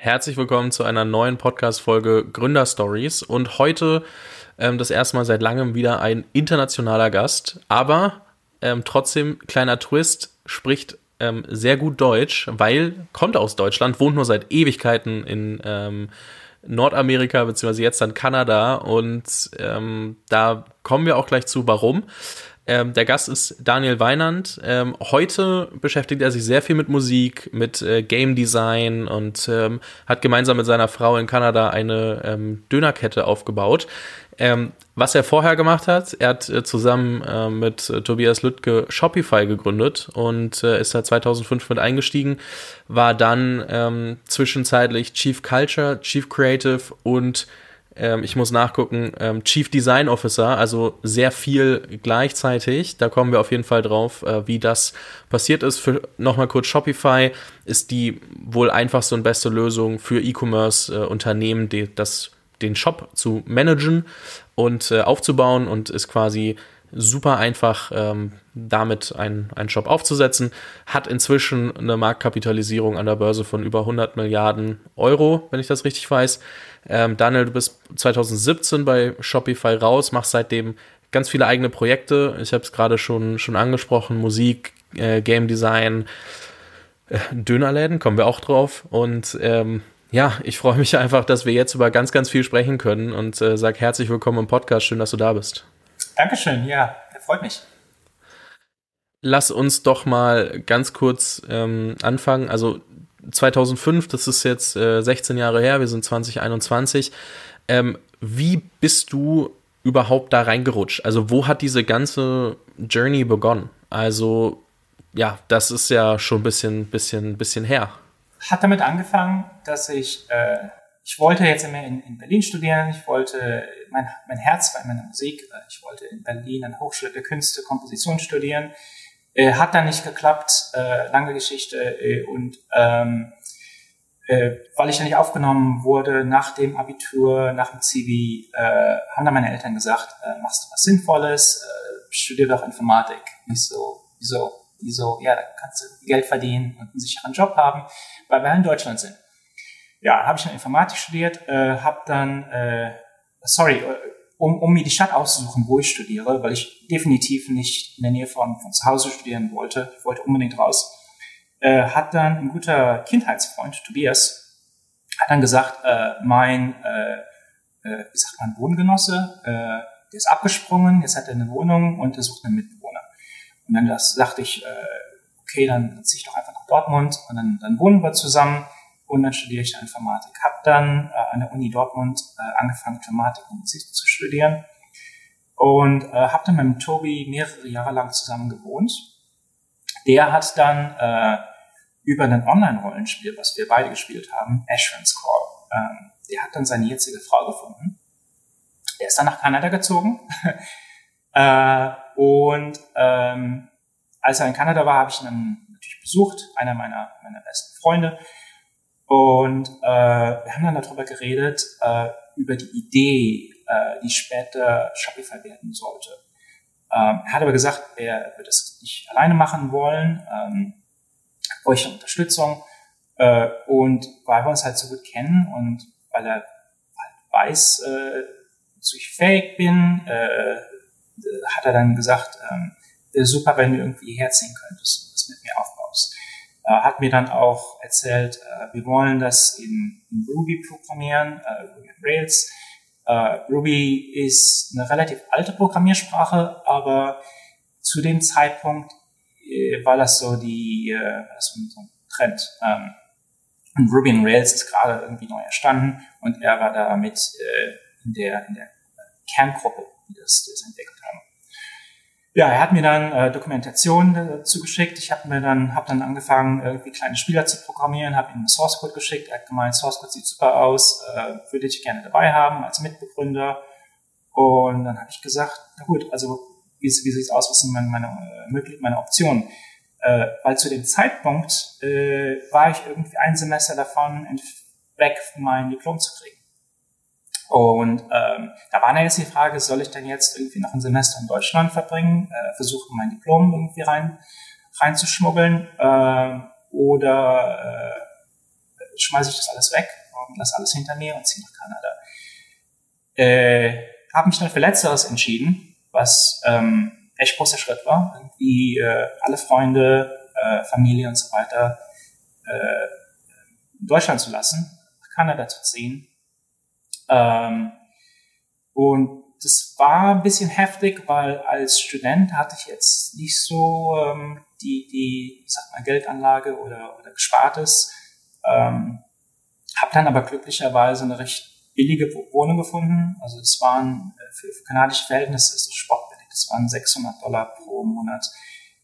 Herzlich willkommen zu einer neuen Podcast-Folge Gründer Stories. Und heute ähm, das erste Mal seit langem wieder ein internationaler Gast, aber ähm, trotzdem kleiner Twist, spricht ähm, sehr gut Deutsch, weil kommt aus Deutschland, wohnt nur seit Ewigkeiten in ähm, Nordamerika beziehungsweise jetzt dann Kanada. Und ähm, da kommen wir auch gleich zu, warum. Ähm, der Gast ist Daniel Weinand. Ähm, heute beschäftigt er sich sehr viel mit Musik, mit äh, Game Design und ähm, hat gemeinsam mit seiner Frau in Kanada eine ähm, Dönerkette aufgebaut. Ähm, was er vorher gemacht hat, er hat äh, zusammen äh, mit Tobias Lüttke Shopify gegründet und äh, ist da 2005 mit eingestiegen, war dann ähm, zwischenzeitlich Chief Culture, Chief Creative und ähm, ich muss nachgucken, ähm, Chief Design Officer, also sehr viel gleichzeitig. Da kommen wir auf jeden Fall drauf, äh, wie das passiert ist. Für nochmal kurz Shopify ist die wohl einfachste und beste Lösung für E-Commerce-Unternehmen, äh, das den Shop zu managen und äh, aufzubauen und ist quasi super einfach, ähm, damit einen, einen Shop aufzusetzen. Hat inzwischen eine Marktkapitalisierung an der Börse von über 100 Milliarden Euro, wenn ich das richtig weiß. Ähm, Daniel, du bist 2017 bei Shopify raus, machst seitdem ganz viele eigene Projekte. Ich habe es gerade schon, schon angesprochen, Musik, äh, Game Design, äh, Dönerläden, kommen wir auch drauf. Und ähm, ja, ich freue mich einfach, dass wir jetzt über ganz, ganz viel sprechen können und äh, sag herzlich willkommen im Podcast. Schön, dass du da bist. Dankeschön, ja, freut mich. Lass uns doch mal ganz kurz ähm, anfangen. Also 2005, das ist jetzt äh, 16 Jahre her, wir sind 2021. Ähm, wie bist du überhaupt da reingerutscht? Also wo hat diese ganze Journey begonnen? Also ja, das ist ja schon ein bisschen, bisschen, bisschen her. Hat damit angefangen, dass ich, äh, ich wollte jetzt immer in, in Berlin studieren, ich wollte, mein, mein Herz war in meiner Musik, ich wollte in Berlin an Hochschule der Künste Komposition studieren äh, hat dann nicht geklappt, äh, lange Geschichte. Äh, und ähm, äh, weil ich dann nicht aufgenommen wurde nach dem Abitur, nach dem Zivi, äh, haben dann meine Eltern gesagt, äh, machst du was Sinnvolles, äh, studier doch Informatik. Nicht so, wieso, wieso, ja, da kannst du Geld verdienen und einen sicheren Job haben, weil wir in Deutschland sind. Ja, habe ich dann Informatik studiert, äh, habe dann, äh, sorry, äh, um, um mir die Stadt auszusuchen, wo ich studiere, weil ich definitiv nicht in der Nähe von, von zu Hause studieren wollte. Ich wollte unbedingt raus. Äh, hat dann ein guter Kindheitsfreund, Tobias, hat dann gesagt, äh, mein, äh, äh, wie sagt man, Wohngenosse, äh, der ist abgesprungen, jetzt hat er eine Wohnung und er sucht einen Mitbewohner. Und dann das, sagte ich, äh, okay, dann ziehe ich doch einfach nach Dortmund und dann, dann wohnen wir zusammen und dann studiere ich Informatik. Habe dann äh, an der Uni Dortmund äh, angefangen, Informatik und Musik zu studieren und äh, habe dann mit Tobi mehrere Jahre lang zusammen gewohnt. Der hat dann äh, über ein Online-Rollenspiel, was wir beide gespielt haben, Asheron's Call, ähm, der hat dann seine jetzige Frau gefunden. Der ist dann nach Kanada gezogen. äh, und ähm, als er in Kanada war, habe ich ihn dann natürlich besucht, einer meiner, meiner besten Freunde. Und äh, wir haben dann darüber geredet, äh, über die Idee, äh, die später Shopify werden sollte. Ähm, er hat aber gesagt, er wird es nicht alleine machen wollen, ähm, bräuchte Unterstützung. Äh, und weil wir uns halt so gut kennen und weil er halt weiß, äh, wozu ich fähig bin, äh, hat er dann gesagt, ähm, wäre super, wenn du irgendwie herziehen könntest und das mit mir aufbaust. Äh, hat mir dann auch erzählt, äh, wir wollen das in, in Ruby programmieren, äh, Ruby Rails. Uh, Ruby ist eine relativ alte Programmiersprache, aber zu dem Zeitpunkt war das so die das so ein Trend. Ähm, und Ruby on Rails ist gerade irgendwie neu erstanden und er war da mit in der in der Kerngruppe, die das, das entwickelt haben. Ja, er hat mir dann äh, Dokumentation äh, zugeschickt. Ich habe mir dann, habe dann angefangen, irgendwie kleine Spieler zu programmieren, habe ihm Source Code geschickt. Er hat gemeint, Source Code sieht super aus, äh, würde ich gerne dabei haben als Mitbegründer. Und dann habe ich gesagt, na gut, also wie, wie sieht es aus, was sind meine, meine, meine Optionen? Äh, weil zu dem Zeitpunkt äh, war ich irgendwie ein Semester davon weg, mein Diplom zu kriegen. Und ähm, da war dann jetzt die Frage, soll ich denn jetzt irgendwie noch ein Semester in Deutschland verbringen, äh, versuchen mein Diplom irgendwie rein reinzuschmuggeln äh, oder äh, schmeiße ich das alles weg und lasse alles hinter mir und ziehe nach Kanada. Äh, habe mich dann für Letzteres entschieden, was ähm, echt großer Schritt war. Irgendwie äh, alle Freunde, äh, Familie und so weiter äh, in Deutschland zu lassen, nach Kanada zu ziehen. Ähm, und das war ein bisschen heftig, weil als Student hatte ich jetzt nicht so ähm, die, die, sag mal, Geldanlage oder, oder Gespartes. Ähm, habe dann aber glücklicherweise eine recht billige Wohnung gefunden. Also es waren äh, für, für kanadische Verhältnisse ist es sportbillig. Das waren 600 Dollar pro Monat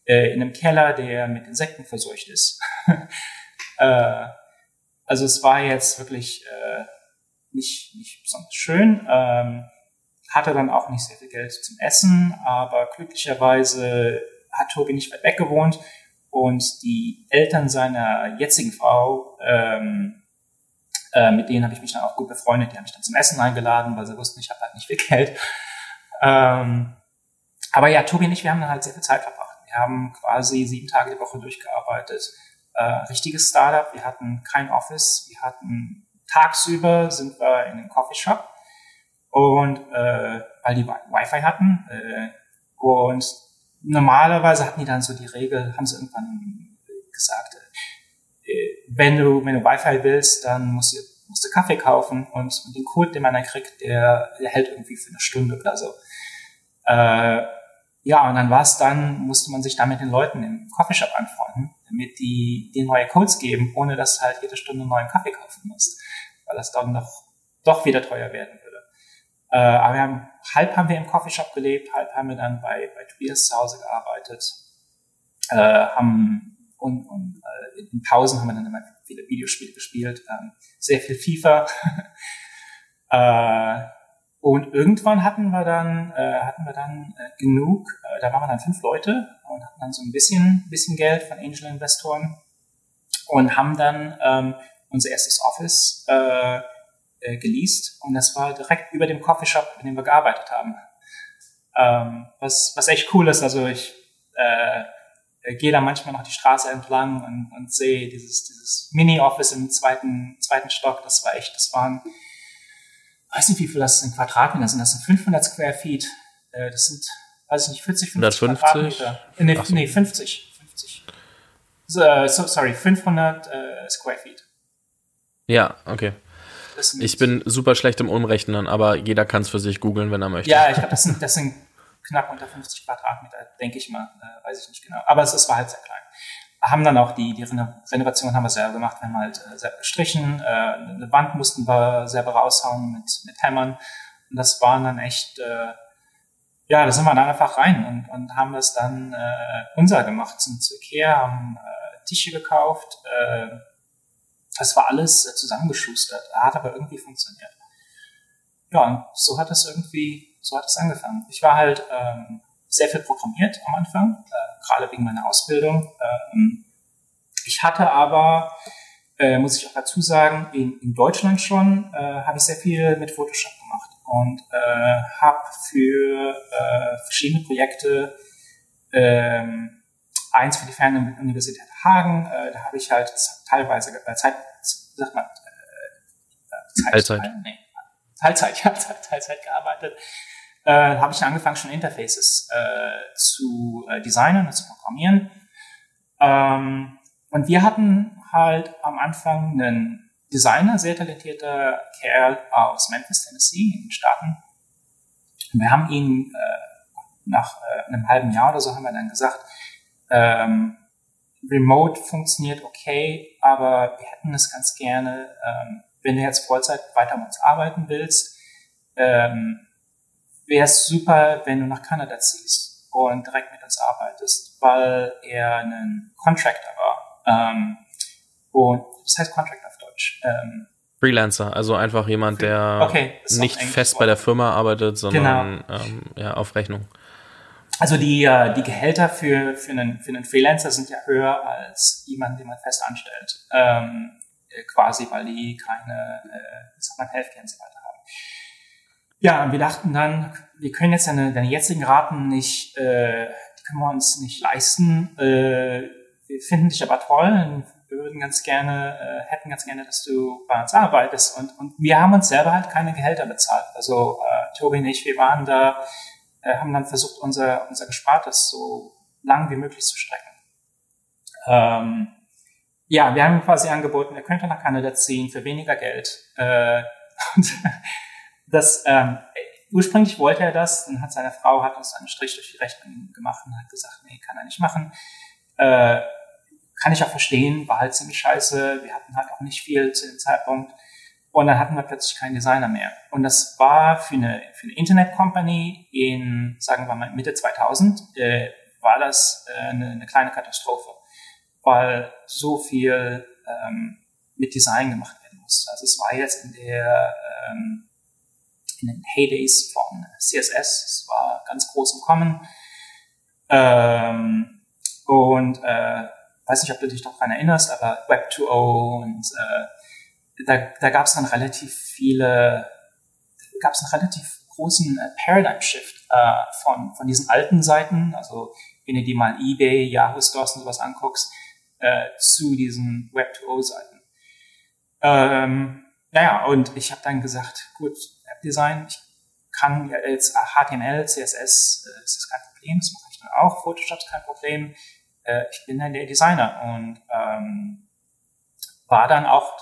äh, in einem Keller, der mit Insekten verseucht ist. äh, also es war jetzt wirklich äh, nicht, nicht besonders schön. Ähm, hatte dann auch nicht sehr viel Geld zum Essen, aber glücklicherweise hat Tobi nicht weit weg gewohnt und die Eltern seiner jetzigen Frau, ähm, äh, mit denen habe ich mich dann auch gut befreundet, die haben mich dann zum Essen eingeladen, weil sie wussten, ich habe halt nicht viel Geld. Ähm, aber ja, Tobi und ich, wir haben dann halt sehr viel Zeit verbracht. Wir haben quasi sieben Tage die Woche durchgearbeitet. Äh, richtiges Startup, wir hatten kein Office, wir hatten tagsüber sind wir in den Coffeeshop und äh, weil die Wi-Fi hatten äh, und normalerweise hatten die dann so die Regel, haben sie irgendwann gesagt, äh, wenn du wenn du Wi-Fi willst, dann musst du musst du Kaffee kaufen und, und den Code, den man dann kriegt, der, der hält irgendwie für eine Stunde oder so. Äh, ja, und dann war es dann, musste man sich da mit den Leuten im Coffeeshop anfreunden, damit die, die neue Codes geben, ohne dass du halt jede Stunde neuen Kaffee kaufen musst, weil das dann doch, doch wieder teuer werden würde. Äh, aber wir haben, halb haben wir im Coffeeshop gelebt, halb haben wir dann bei, bei Tobias zu Hause gearbeitet. Äh, haben und, und äh, in Pausen haben wir dann immer viele Videospiele gespielt, ähm, sehr viel FIFA. äh, und irgendwann hatten wir dann, äh, hatten wir dann äh, genug, äh, da waren wir dann fünf Leute und hatten dann so ein bisschen, bisschen Geld von Angel-Investoren und haben dann ähm, unser erstes Office äh, äh, geleast und das war direkt über dem Coffeeshop, in dem wir gearbeitet haben. Ähm, was, was echt cool ist, also ich äh, gehe da manchmal noch die Straße entlang und, und sehe dieses, dieses Mini-Office im zweiten, zweiten Stock, das war echt, das waren, weiß nicht, wie viel das in Quadratmeter sind, das sind 500 Square Feet, äh, das sind, weiß ich nicht, 40, 50 150? Quadratmeter. Äh, nee, so. nee, 50, 50. So, uh, so, sorry, 500 uh, Square Feet. Ja, okay. Ich bin super schlecht im Umrechnen, aber jeder kann es für sich googeln, wenn er möchte. Ja, ich glaube, das sind, das sind knapp unter 50 Quadratmeter, denke ich mal, äh, weiß ich nicht genau. Aber es, es war halt sehr klein. Haben dann auch die, die Renovation haben wir selber gemacht, wir haben halt äh, selber gestrichen, äh, eine Wand mussten wir selber raushauen mit, mit Hämmern. Und das waren dann echt, äh, ja, da sind wir dann einfach rein und, und haben das dann äh, unser gemacht, sind zu Ikea, haben äh, Tische gekauft, äh, das war alles äh, zusammengeschustert, hat aber irgendwie funktioniert. Ja, und so hat es irgendwie, so hat es angefangen. Ich war halt ähm, sehr viel programmiert am Anfang, äh, gerade wegen meiner Ausbildung. Ähm, ich hatte aber, äh, muss ich auch dazu sagen, in, in Deutschland schon äh, habe ich sehr viel mit Photoshop gemacht und äh, habe für äh, verschiedene Projekte ähm, eins für die Fernuniversität Hagen, äh, da habe ich halt teilweise äh, Zeit, sag mal, äh, Zeit, Teilzeit. Nee, Teilzeit, ja, Teilzeit gearbeitet. Äh, habe ich angefangen, schon Interfaces äh, zu äh, designen und zu programmieren. Ähm, und wir hatten halt am Anfang einen Designer, sehr talentierter Kerl aus Memphis, Tennessee, in den Staaten. Und wir haben ihn äh, nach äh, einem halben Jahr oder so haben wir dann gesagt, ähm, Remote funktioniert okay, aber wir hätten es ganz gerne, ähm, wenn du jetzt Vollzeit weiter mit uns arbeiten willst, ähm, wäre es super, wenn du nach Kanada ziehst und direkt mit uns arbeitest, weil er ein Contractor war. Ähm, und das heißt Contractor auf Deutsch. Ähm, Freelancer, also einfach jemand, der okay, nicht fest bei der Firma arbeitet, sondern genau. ähm, ja, auf Rechnung. Also die, äh, die Gehälter für, für, einen, für einen Freelancer sind ja höher als jemand, den man fest anstellt. Ähm, äh, quasi, weil die keine, äh, sag mal, Healthcare und so weiter haben. Ja, und wir dachten dann, wir können jetzt deine, deine jetzigen Raten nicht, äh, die können wir uns nicht leisten. Äh, wir finden dich aber toll, wir würden ganz gerne, äh, hätten ganz gerne, dass du bei uns arbeitest. Und, und wir haben uns selber halt keine Gehälter bezahlt. Also äh, Tobi und ich, wir waren da, äh, haben dann versucht, unser, unser Gespartes so lang wie möglich zu strecken. Ähm, ja, wir haben quasi angeboten, er könnte nach Kanada ziehen für weniger Geld. Äh, das, ähm, ursprünglich wollte er das, dann hat seine Frau hat uns einen Strich durch die Rechnung gemacht und hat gesagt, nee, kann er nicht machen. Äh, kann ich auch verstehen, war halt ziemlich scheiße. Wir hatten halt auch nicht viel zu dem Zeitpunkt. Und dann hatten wir plötzlich keinen Designer mehr. Und das war für eine, für eine Internet-Company in, sagen wir mal, Mitte 2000, äh, war das äh, eine, eine kleine Katastrophe, weil so viel ähm, mit Design gemacht werden musste. Also es war jetzt in der ähm, in den Heydays von CSS, es war ganz groß im Kommen. Ähm, und äh, weiß nicht, ob du dich noch daran erinnerst, aber Web 2.0 und äh, da, da gab es dann relativ viele, gab es einen relativ großen äh, Paradigm Shift äh, von, von diesen alten Seiten, also wenn du dir mal eBay, Yahoo Stores und sowas anguckst, äh, zu diesen Web 2.0 Seiten. Ähm, naja, und ich habe dann gesagt, gut, Webdesign, ich kann jetzt HTML, CSS, äh, ist das kein Problem, das mache ich dann auch, Photoshop ist kein Problem äh, ich bin dann der Designer und ähm, war dann auch,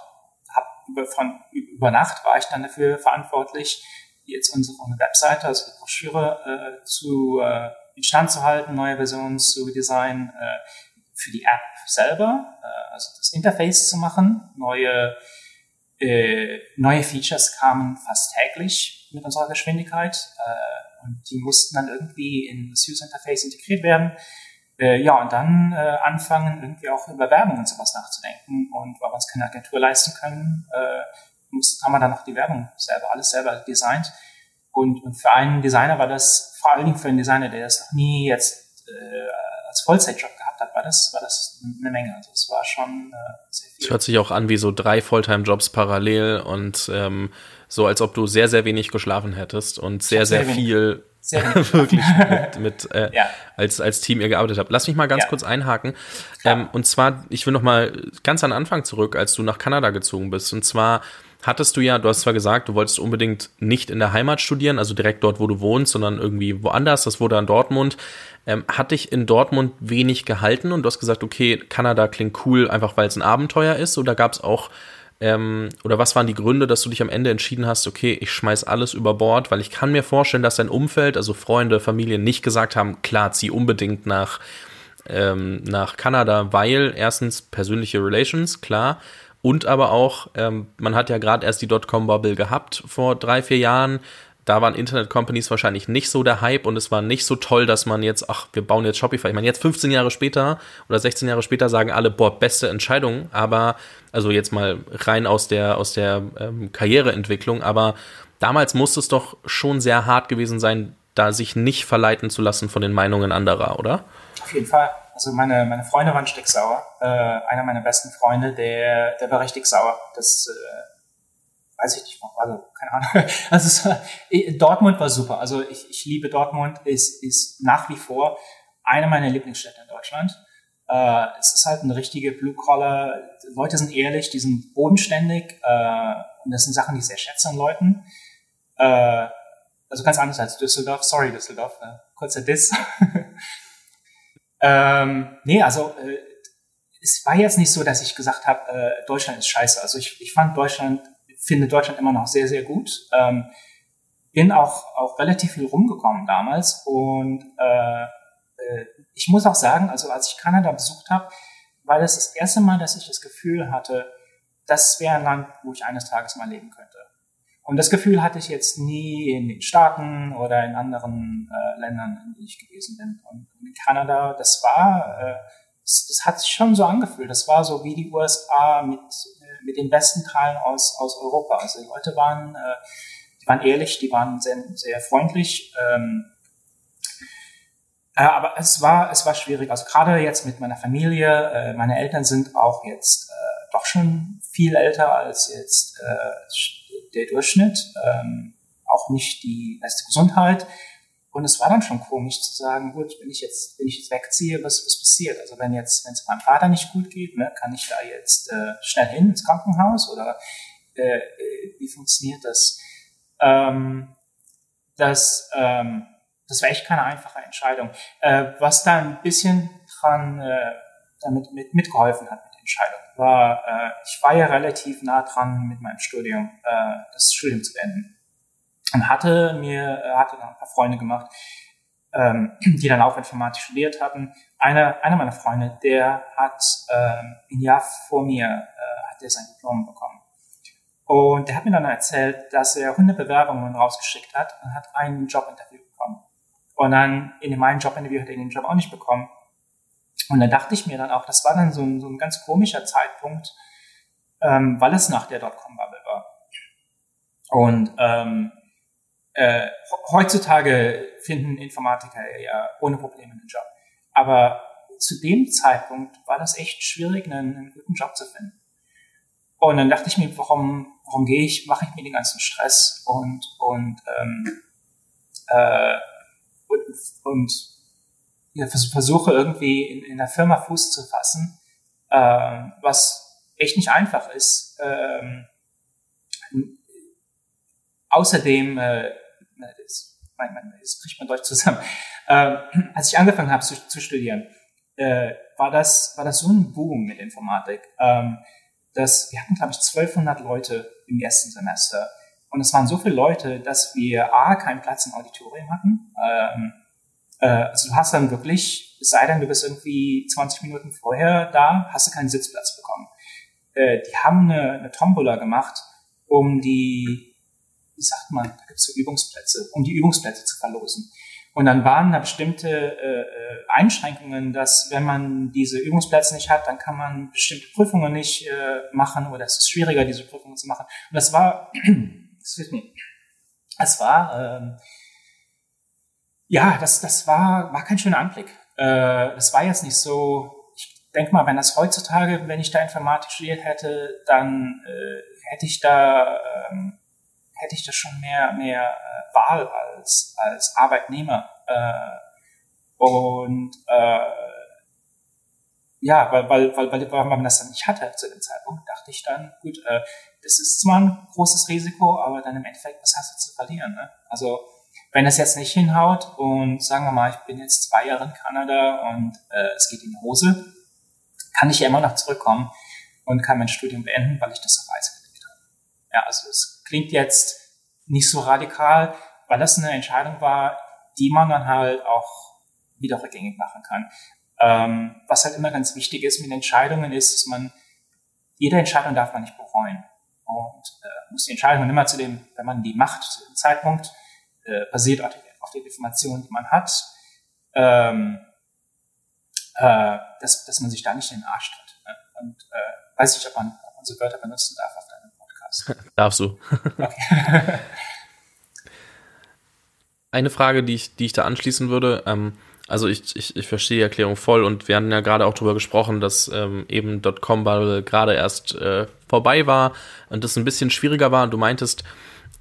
über, von, über Nacht war ich dann dafür verantwortlich, jetzt unsere Webseite, also die Broschüre äh, zu äh, instand zu halten, neue Versionen zu designen, äh, für die App selber, äh, also das Interface zu machen, neue äh, neue Features kamen fast täglich mit unserer Geschwindigkeit äh, und die mussten dann irgendwie in das User Interface integriert werden. Äh, ja, und dann äh, anfangen, irgendwie auch über Werbung und sowas nachzudenken. Und weil wir uns keine Agentur leisten können, äh, muss, haben wir dann noch die Werbung selber, alles selber designt. Und, und für einen Designer war das, vor allen Dingen für einen Designer, der das noch nie jetzt äh, als Vollzeitjob gehabt hat, war das, war das eine Menge. Also es war schon äh, sehr viel. Es hört sich auch an wie so drei Fulltime-Jobs parallel und ähm, so, als ob du sehr, sehr wenig geschlafen hättest und sehr, sehr, sehr viel wirklich mit, mit äh, ja. als, als Team ihr gearbeitet habt. Lass mich mal ganz ja. kurz einhaken. Ähm, und zwar, ich will noch mal ganz an den Anfang zurück, als du nach Kanada gezogen bist. Und zwar hattest du ja, du hast zwar gesagt, du wolltest unbedingt nicht in der Heimat studieren, also direkt dort, wo du wohnst, sondern irgendwie woanders. Das wurde an Dortmund. Ähm, hat dich in Dortmund wenig gehalten und du hast gesagt, okay, Kanada klingt cool, einfach weil es ein Abenteuer ist? Oder gab es auch ähm, oder was waren die Gründe, dass du dich am Ende entschieden hast, okay, ich schmeiß alles über Bord, weil ich kann mir vorstellen, dass dein Umfeld, also Freunde, Familie, nicht gesagt haben, klar, zieh unbedingt nach, ähm, nach Kanada, weil erstens persönliche Relations, klar, und aber auch, ähm, man hat ja gerade erst die Dotcom-Bubble gehabt vor drei, vier Jahren da waren Internet-Companies wahrscheinlich nicht so der Hype und es war nicht so toll, dass man jetzt, ach, wir bauen jetzt Shopify. Ich meine, jetzt 15 Jahre später oder 16 Jahre später sagen alle, boah, beste Entscheidung, aber, also jetzt mal rein aus der, aus der ähm, Karriereentwicklung, aber damals musste es doch schon sehr hart gewesen sein, da sich nicht verleiten zu lassen von den Meinungen anderer, oder? Auf jeden Fall. Also meine, meine Freunde waren sticksauer. Äh, einer meiner besten Freunde, der, der war richtig sauer. Das, äh, weiß ich nicht, also keine Ahnung. Also es, Dortmund war super. Also ich, ich liebe Dortmund, ist, ist nach wie vor eine meiner Lieblingsstädte in Deutschland. Äh, es ist halt eine richtige Blue Collar. Leute sind ehrlich, die sind bodenständig äh, und das sind Sachen, die ich sehr schätze an Leuten. Äh, also ganz anders als Düsseldorf. Sorry Düsseldorf, äh, kurzer Diss. ähm, nee, also äh, es war jetzt nicht so, dass ich gesagt habe, äh, Deutschland ist scheiße. Also ich, ich fand Deutschland finde Deutschland immer noch sehr, sehr gut. Ähm, bin auch, auch relativ viel rumgekommen damals und äh, äh, ich muss auch sagen, also als ich Kanada besucht habe, war das das erste Mal, dass ich das Gefühl hatte, das wäre ein Land, wo ich eines Tages mal leben könnte. Und das Gefühl hatte ich jetzt nie in den Staaten oder in anderen äh, Ländern, in denen ich gewesen bin. Und in Kanada, das war, äh, das, das hat sich schon so angefühlt. Das war so wie die USA mit mit den besten Teilen aus, aus Europa. Also die Leute waren, äh, die waren ehrlich, die waren sehr, sehr freundlich. Ähm, äh, aber es war, es war schwierig. Also gerade jetzt mit meiner Familie, äh, meine Eltern sind auch jetzt äh, doch schon viel älter als jetzt äh, der Durchschnitt. Ähm, auch nicht die beste Gesundheit. Und es war dann schon komisch zu sagen, gut, wenn ich jetzt, wenn ich jetzt wegziehe, was, was passiert? Also wenn jetzt, wenn es meinem Vater nicht gut geht, ne, kann ich da jetzt äh, schnell hin ins Krankenhaus oder äh, äh wie funktioniert das? Ähm, das, ähm, das war echt keine einfache Entscheidung. Äh, was da ein bisschen dran äh, damit mit, mitgeholfen hat mit der Entscheidung, war, äh, ich war ja relativ nah dran mit meinem Studium, äh, das Studium zu beenden und hatte mir, äh, hatte dann ein paar Freunde gemacht, ähm, die dann auch Informatik studiert hatten. Einer, einer meiner Freunde, der hat ähm, ein Jahr vor mir äh, hat er sein Diplom bekommen. Und der hat mir dann erzählt, dass er 100 Bewerbungen rausgeschickt hat und hat ein Jobinterview bekommen. Und dann in dem einen Jobinterview hat er den Job auch nicht bekommen. Und dann dachte ich mir dann auch, das war dann so ein, so ein ganz komischer Zeitpunkt, ähm, weil es nach der Dotcom-Bubble war. Und ähm, äh, heutzutage finden Informatiker ja ohne Probleme einen Job. Aber zu dem Zeitpunkt war das echt schwierig, einen, einen guten Job zu finden. Und dann dachte ich mir, warum, warum gehe ich, mache ich mir den ganzen Stress und, und, ähm, äh, und, und ja, versuche irgendwie in, in der Firma Fuß zu fassen, äh, was echt nicht einfach ist. Ähm, außerdem äh, das, mein, mein, das bricht man Deutsch zusammen. Äh, als ich angefangen habe zu, zu studieren, äh, war das war das so ein Boom mit Informatik. Ähm, dass wir hatten glaube ich 1200 Leute im ersten Semester und es waren so viele Leute, dass wir a keinen Platz im Auditorium hatten. Ähm, äh, also du hast dann wirklich, es sei denn, du bist irgendwie 20 Minuten vorher da, hast du keinen Sitzplatz bekommen. Äh, die haben eine, eine Tombola gemacht, um die wie sagt man, da gibt es so Übungsplätze, um die Übungsplätze zu verlosen. Und dann waren da bestimmte äh, äh, Einschränkungen, dass wenn man diese Übungsplätze nicht hat, dann kann man bestimmte Prüfungen nicht äh, machen oder es ist schwieriger, diese Prüfungen zu machen. Und das war, excuse me, es war, ähm, ja, das, das war, war kein schöner Anblick. Äh, das war jetzt nicht so, ich denke mal, wenn das heutzutage, wenn ich da Informatik studiert hätte, dann äh, hätte ich da ähm, hätte ich das schon mehr, mehr äh, Wahl als, als Arbeitnehmer. Äh, und äh, ja, weil, weil, weil, weil, weil man das dann nicht hatte zu dem Zeitpunkt, dachte ich dann, gut, äh, das ist zwar ein großes Risiko, aber dann im Endeffekt, was hast du zu verlieren? Ne? Also wenn das jetzt nicht hinhaut und sagen wir mal, ich bin jetzt zwei Jahre in Kanada und äh, es geht in die Hose, kann ich ja immer noch zurückkommen und kann mein Studium beenden, weil ich das gelegt habe. Ja, also es klingt jetzt nicht so radikal, weil das eine Entscheidung war, die man dann halt auch wieder rückgängig machen kann. Ähm, was halt immer ganz wichtig ist mit Entscheidungen ist, dass man, jede Entscheidung darf man nicht bereuen. Und äh, muss die Entscheidung immer zu dem, wenn man die macht, zu dem Zeitpunkt, äh, basiert auf, auf den Informationen, die man hat, ähm, äh, dass, dass man sich da nicht in den Arsch tritt. Ne? Und äh, weiß ich, ob man, ob man so Wörter benutzen darf auf Darfst du. Okay. Eine Frage, die ich, die ich da anschließen würde, ähm, also ich, ich, ich verstehe die Erklärung voll und wir hatten ja gerade auch darüber gesprochen, dass ähm, eben .com-Bubble gerade erst äh, vorbei war und das ein bisschen schwieriger war. Du meintest,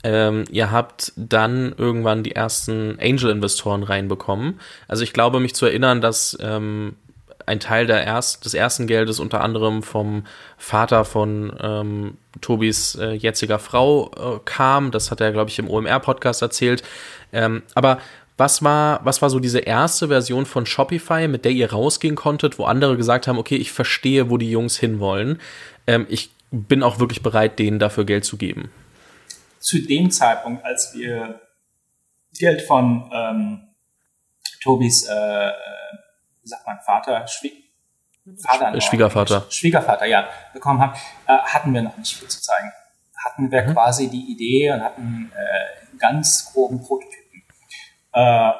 ähm, ihr habt dann irgendwann die ersten Angel-Investoren reinbekommen. Also ich glaube, mich zu erinnern, dass ähm, ein Teil der erst, des ersten Geldes unter anderem vom Vater von ähm, Tobis äh, jetziger Frau äh, kam. Das hat er, glaube ich, im OMR-Podcast erzählt. Ähm, aber was war, was war so diese erste Version von Shopify, mit der ihr rausgehen konntet, wo andere gesagt haben, okay, ich verstehe, wo die Jungs hinwollen. Ähm, ich bin auch wirklich bereit, denen dafür Geld zu geben. Zu dem Zeitpunkt, als wir Geld von ähm, Tobis äh, wie sagt man, Vater, Schwie Vater Schwiegervater. Schwiegervater, ja, bekommen haben, äh, hatten wir noch nicht viel zu zeigen. Hatten wir mhm. quasi die Idee und hatten äh, ganz groben Prototypen. Äh,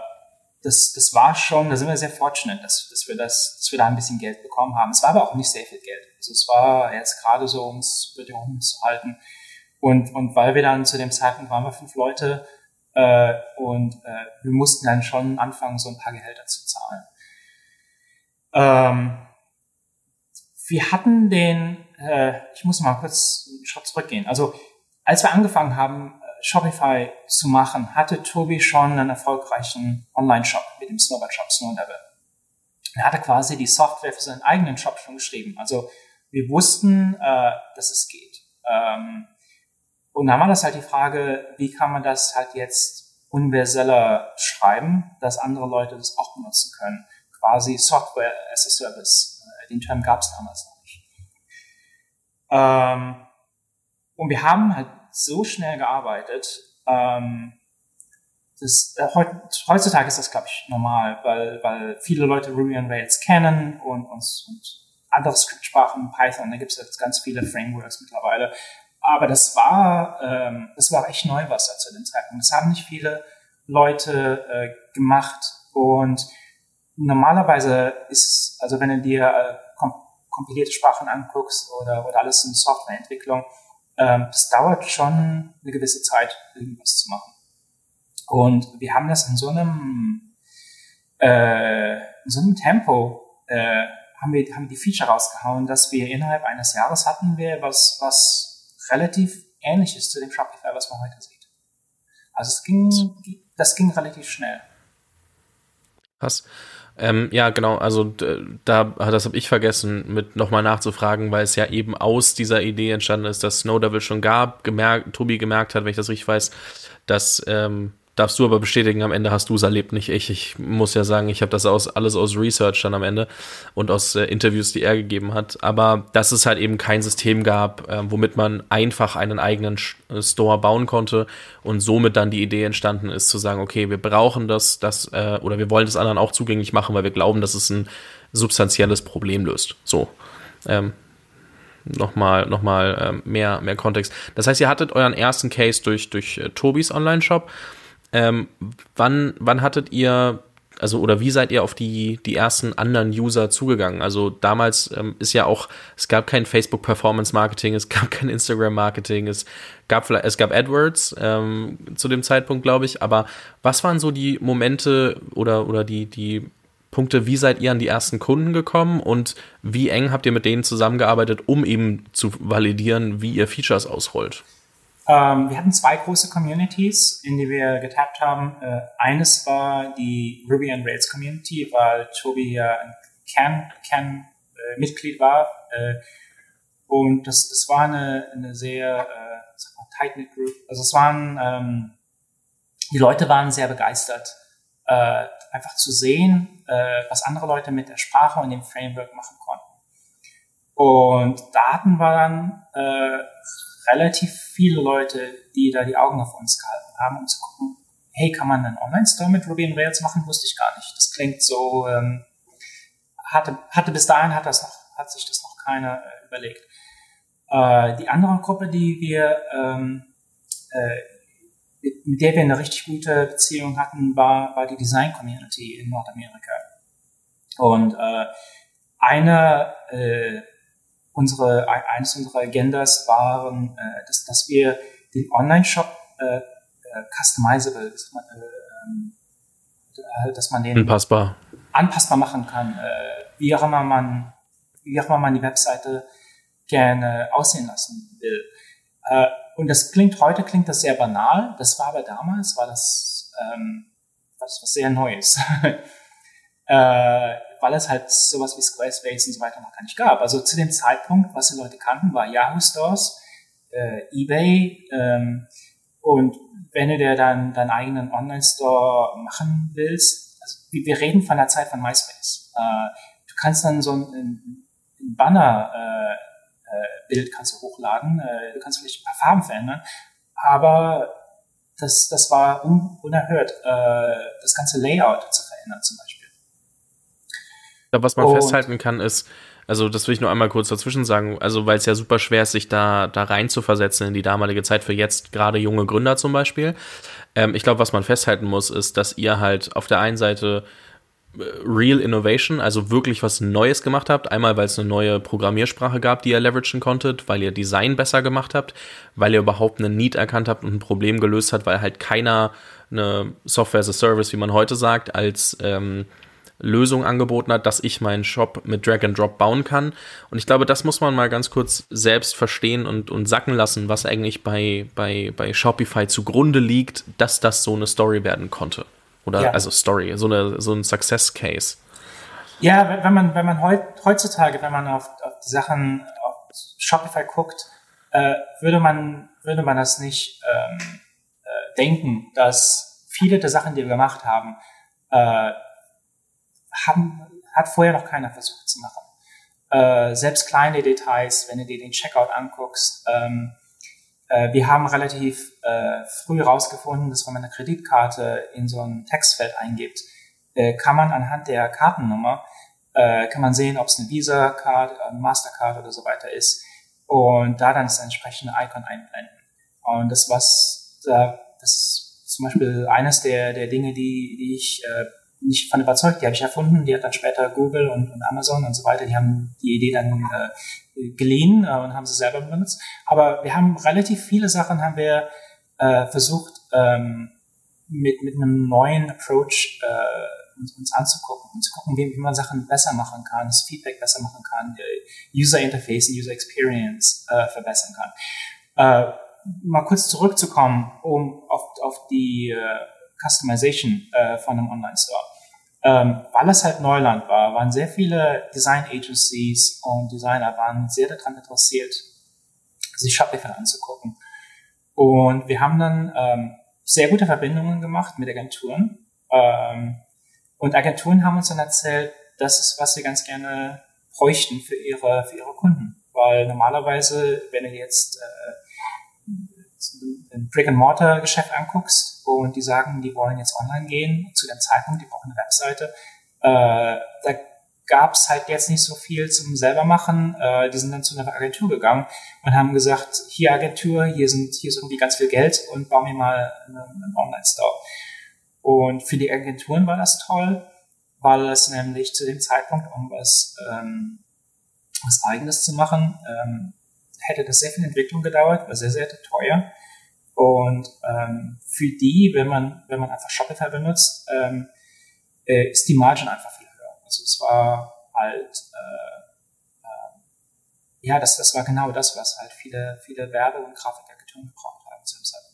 das, das war schon, da sind wir sehr fortunate, dass, dass, wir das, dass wir da ein bisschen Geld bekommen haben. Es war aber auch nicht sehr viel Geld. Also es war jetzt gerade so, uns über die Runden zu halten. Und, und weil wir dann zu dem Zeitpunkt waren wir fünf Leute äh, und äh, wir mussten dann schon anfangen, so ein paar Gehälter zu zahlen. Ähm, wir hatten den, äh, ich muss mal kurz einen Schritt zurückgehen. Also als wir angefangen haben, äh, Shopify zu machen, hatte Tobi schon einen erfolgreichen Online-Shop mit dem Snowbird-Shop Snowlevel. Er hatte quasi die Software für seinen eigenen Shop schon geschrieben. Also wir wussten, äh, dass es geht. Ähm, und dann war das halt die Frage, wie kann man das halt jetzt universeller schreiben, dass andere Leute das auch benutzen können. Quasi Software as a Service. Äh, den Term gab es damals noch nicht. Ähm, und wir haben halt so schnell gearbeitet. Ähm, das, äh, heutzutage ist das, glaube ich, normal, weil, weil viele Leute Ruby on Rails kennen und, und, und andere Skriptsprachen, Python, da gibt es jetzt ganz viele Frameworks mittlerweile. Aber das war, ähm, das war echt Neuwasser zu dem Zeitpunkt. Das haben nicht viele Leute äh, gemacht und normalerweise ist, also wenn du dir äh, kom kompilierte Sprachen anguckst oder, oder alles in Softwareentwicklung, ähm, das dauert schon eine gewisse Zeit, irgendwas zu machen. Und wir haben das in so einem, äh, in so einem Tempo, äh, haben wir, haben die Feature rausgehauen, dass wir innerhalb eines Jahres hatten wir was, was relativ ähnlich ist zu dem Shopify, was man heute sieht. Also es ging, das ging relativ schnell. Krass. Ähm, ja, genau, also da, das habe ich vergessen, mit nochmal nachzufragen, weil es ja eben aus dieser Idee entstanden ist, dass Snow Devil schon gab, gemerkt, Tobi gemerkt hat, wenn ich das richtig weiß, dass ähm, darfst du aber bestätigen, am Ende hast du es erlebt, nicht ich. Ich muss ja sagen, ich habe das aus, alles aus Research dann am Ende und aus äh, Interviews, die er gegeben hat. Aber dass es halt eben kein System gab, äh, womit man einfach einen eigenen äh, Store bauen konnte und somit dann die Idee entstanden ist, zu sagen, okay, wir brauchen das, das äh, oder wir wollen das anderen auch zugänglich machen, weil wir glauben, dass es ein substanzielles Problem löst. So. Ähm, nochmal noch mal, ähm, mehr, mehr Kontext. Das heißt, ihr hattet euren ersten Case durch, durch äh, Tobis Online-Shop. Ähm, wann, wann hattet ihr, also oder wie seid ihr auf die, die ersten anderen User zugegangen? Also damals ähm, ist ja auch, es gab kein Facebook Performance Marketing, es gab kein Instagram Marketing, es gab vielleicht, es gab AdWords ähm, zu dem Zeitpunkt, glaube ich. Aber was waren so die Momente oder, oder die, die Punkte, wie seid ihr an die ersten Kunden gekommen und wie eng habt ihr mit denen zusammengearbeitet, um eben zu validieren, wie ihr Features ausrollt? Ähm, wir hatten zwei große Communities, in die wir getappt haben. Äh, eines war die Ruby on Rails Community, weil Tobi ja ein Kern-Mitglied Kern, äh, war. Äh, und das, das war eine, eine sehr äh, tight-knit Group. Also es waren, ähm, die Leute waren sehr begeistert, äh, einfach zu sehen, äh, was andere Leute mit der Sprache und dem Framework machen konnten. Und Daten waren äh, relativ viele Leute, die da die Augen auf uns gehalten haben, um zu gucken, hey, kann man einen Online-Store mit Ruby on Rails machen? Wusste ich gar nicht. Das klingt so, ähm, hatte, hatte bis dahin hat das noch, hat sich das noch keiner äh, überlegt. Äh, die andere Gruppe, die wir, ähm, äh, mit, der wir eine richtig gute Beziehung hatten, war, war die Design Community in Nordamerika. Und äh, eine äh, unsere, eines unserer Agendas waren, äh, dass, dass wir den Online-Shop äh, äh, customizable, dass man, äh, äh, dass man den anpassbar, anpassbar machen kann, äh, wie auch immer man, wie auch immer man die Webseite gerne aussehen lassen will. Äh, und das klingt heute klingt das sehr banal, das war aber damals war das ähm, was, was sehr Neues. äh, weil es halt sowas wie Squarespace und so weiter noch gar nicht gab. Also zu dem Zeitpunkt, was die Leute kannten, war Yahoo Stores, äh, eBay ähm, und wenn du dir dann deinen eigenen Online-Store machen willst, also wir reden von der Zeit von MySpace. Äh, du kannst dann so ein, ein Banner-Bild äh, äh, kannst du hochladen, äh, du kannst vielleicht ein paar Farben verändern, aber das, das war un unerhört, äh, das ganze Layout zu verändern zum Beispiel glaube, was man und festhalten kann, ist, also das will ich nur einmal kurz dazwischen sagen, also weil es ja super schwer ist, sich da, da rein zu versetzen in die damalige Zeit für jetzt gerade junge Gründer zum Beispiel. Ähm, ich glaube, was man festhalten muss, ist, dass ihr halt auf der einen Seite äh, Real Innovation, also wirklich was Neues gemacht habt. Einmal, weil es eine neue Programmiersprache gab, die ihr leveragen konntet, weil ihr Design besser gemacht habt, weil ihr überhaupt einen Need erkannt habt und ein Problem gelöst habt, weil halt keiner eine Software as a Service, wie man heute sagt, als ähm, Lösung angeboten hat, dass ich meinen Shop mit Drag and Drop bauen kann. Und ich glaube, das muss man mal ganz kurz selbst verstehen und, und sacken lassen, was eigentlich bei, bei, bei Shopify zugrunde liegt, dass das so eine Story werden konnte. Oder ja. also Story, so, eine, so ein Success Case. Ja, wenn man, wenn man heutzutage, wenn man auf, auf die Sachen auf Shopify guckt, äh, würde man, würde man das nicht ähm, äh, denken, dass viele der Sachen, die wir gemacht haben, äh, haben, hat vorher noch keiner versucht zu machen. Äh, selbst kleine Details, wenn du dir den Checkout anguckst, ähm, äh, wir haben relativ äh, früh herausgefunden, dass wenn man eine Kreditkarte in so ein Textfeld eingibt, äh, kann man anhand der Kartennummer äh, kann man sehen, ob es eine Visa-Card, eine Mastercard oder so weiter ist und da dann das entsprechende Icon einblenden. Und das was da, das ist zum Beispiel eines der der Dinge, die die ich äh, nicht von überzeugt, die habe ich erfunden, die hat dann später Google und, und Amazon und so weiter, die haben die Idee dann äh, geliehen äh, und haben sie selber benutzt. Aber wir haben relativ viele Sachen haben wir äh, versucht ähm, mit, mit einem neuen Approach äh, uns, uns anzugucken und zu gucken, wie, wie man Sachen besser machen kann, das Feedback besser machen kann, User Interface und User Experience äh, verbessern kann. Äh, mal kurz zurückzukommen, um auf, auf die äh, Customization äh, von einem Online-Store. Ähm, weil es halt Neuland war, waren sehr viele Design Agencies und Designer waren sehr daran interessiert, sich Shopify anzugucken. Und wir haben dann ähm, sehr gute Verbindungen gemacht mit Agenturen. Ähm, und Agenturen haben uns dann erzählt, das ist, was sie ganz gerne bräuchten für ihre, für ihre Kunden. Weil normalerweise, wenn du jetzt äh, ein Brick-and-Mortar-Geschäft anguckst und die sagen, die wollen jetzt online gehen, zu dem Zeitpunkt, die brauchen eine Webseite, äh, da gab es halt jetzt nicht so viel zum selber machen. Äh, die sind dann zu einer Agentur gegangen und haben gesagt, hier Agentur, hier sind hier ist irgendwie ganz viel Geld und bauen mir mal einen, einen Online-Store. Und für die Agenturen war das toll, weil es nämlich zu dem Zeitpunkt, um was, ähm, was Eigenes zu machen, ähm, hätte das sehr viel Entwicklung gedauert, war sehr, sehr teuer. Und ähm, für die, wenn man, wenn man einfach Shopify benutzt, ähm, äh, ist die Margin einfach viel höher. Also es war halt, äh, äh, ja, das, das war genau das, was halt viele, viele Werbe- und Grafikagenturen gebraucht haben zu dem Zeitpunkt.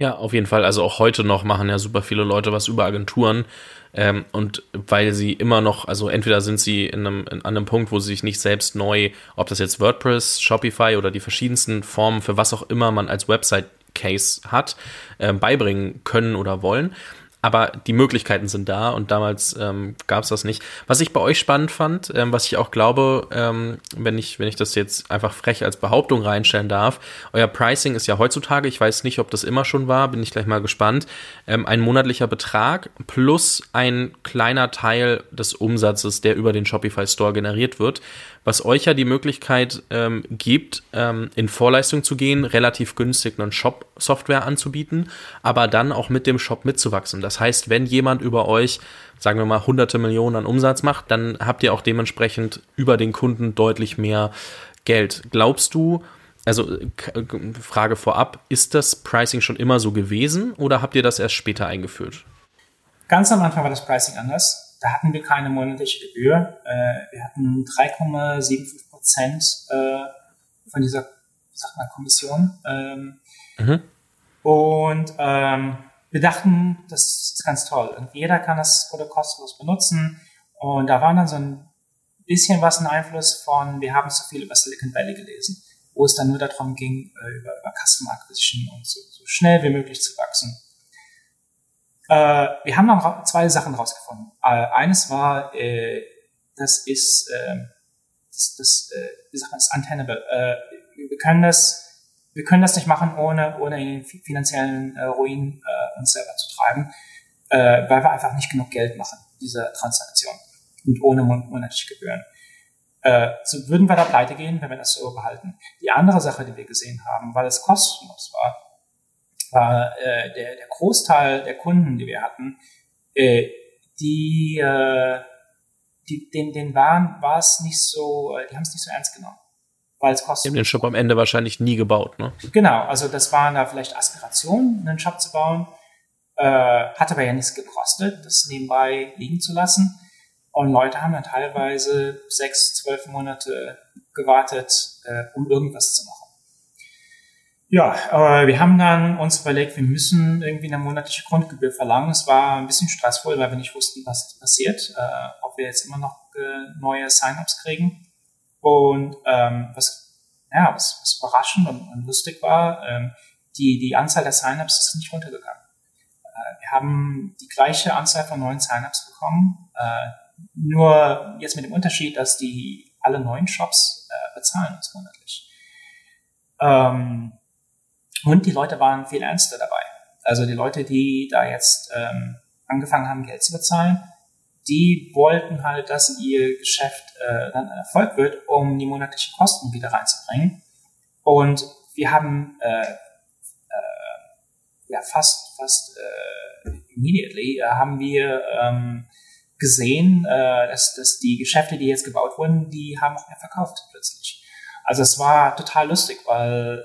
Ja, auf jeden Fall. Also auch heute noch machen ja super viele Leute was über Agenturen. Ähm, und weil sie immer noch, also entweder sind sie in einem, in, an einem Punkt, wo sie sich nicht selbst neu, ob das jetzt WordPress, Shopify oder die verschiedensten Formen für was auch immer man als Website Case hat, äh, beibringen können oder wollen aber die Möglichkeiten sind da und damals ähm, gab es das nicht. Was ich bei euch spannend fand, ähm, was ich auch glaube, ähm, wenn ich wenn ich das jetzt einfach frech als Behauptung reinstellen darf, euer Pricing ist ja heutzutage, ich weiß nicht, ob das immer schon war, bin ich gleich mal gespannt, ähm, ein monatlicher Betrag plus ein kleiner Teil des Umsatzes, der über den Shopify Store generiert wird was euch ja die Möglichkeit ähm, gibt, ähm, in Vorleistung zu gehen, relativ günstig einen Shop-Software anzubieten, aber dann auch mit dem Shop mitzuwachsen. Das heißt, wenn jemand über euch, sagen wir mal, hunderte Millionen an Umsatz macht, dann habt ihr auch dementsprechend über den Kunden deutlich mehr Geld. Glaubst du, also Frage vorab, ist das Pricing schon immer so gewesen oder habt ihr das erst später eingeführt? Ganz am Anfang war das Pricing anders da hatten wir keine monatliche Gebühr. Äh, wir hatten 3,75 Prozent äh, von dieser sag mal, Kommission. Ähm, mhm. Und ähm, wir dachten, das ist ganz toll. Und jeder kann das Produkt kostenlos benutzen. Und da war dann so ein bisschen was ein Einfluss von, wir haben so viel über Silicon Valley gelesen, wo es dann nur darum ging, äh, über, über Customer Acquisition und so, so schnell wie möglich zu wachsen. Äh, wir haben dann zwei Sachen rausgefunden. Äh, eines war, äh, das ist, äh, das, das sagt man, das untenable. Äh, wir können das, wir können das nicht machen, ohne, ohne in den finanziellen äh, Ruin äh, uns selber zu treiben, weil wir einfach nicht genug Geld machen, diese Transaktion. Und ohne monatliche Gebühren. So würden wir da pleite gehen, wenn wir das so behalten. Die andere Sache, die wir gesehen haben, weil es kostenlos war, war äh, der, der Großteil der Kunden, die wir hatten, äh, die, äh, die den, den waren, war es nicht so, äh, die haben es nicht so ernst genommen. Weil es kostet. Die haben den Shop am Ende wahrscheinlich nie gebaut, ne? Genau, also das waren da vielleicht Aspirationen, einen Shop zu bauen. äh, hat aber ja nichts gekostet, das nebenbei liegen zu lassen. Und Leute haben dann teilweise sechs, zwölf Monate gewartet, äh, um irgendwas zu machen. Ja, äh, wir haben dann uns überlegt, wir müssen irgendwie eine monatliche Grundgebühr verlangen. Es war ein bisschen stressvoll, weil wir nicht wussten, was jetzt passiert, äh, ob wir jetzt immer noch äh, neue Sign-ups kriegen. Und ähm, was, ja, was, was überraschend und, und lustig war, ähm, die, die Anzahl der Sign-ups ist nicht runtergegangen. Äh, wir haben die gleiche Anzahl von neuen Sign-ups bekommen, äh, nur jetzt mit dem Unterschied, dass die alle neuen Shops äh, bezahlen uns monatlich. Ähm, und die Leute waren viel ernster dabei. Also die Leute, die da jetzt ähm, angefangen haben, Geld zu bezahlen, die wollten halt, dass ihr Geschäft äh, dann ein Erfolg wird, um die monatlichen Kosten wieder reinzubringen. Und wir haben äh, äh, ja fast fast äh, immediately äh, haben wir ähm, gesehen, äh, dass, dass die Geschäfte, die jetzt gebaut wurden, die haben auch mehr verkauft plötzlich. Also es war total lustig, weil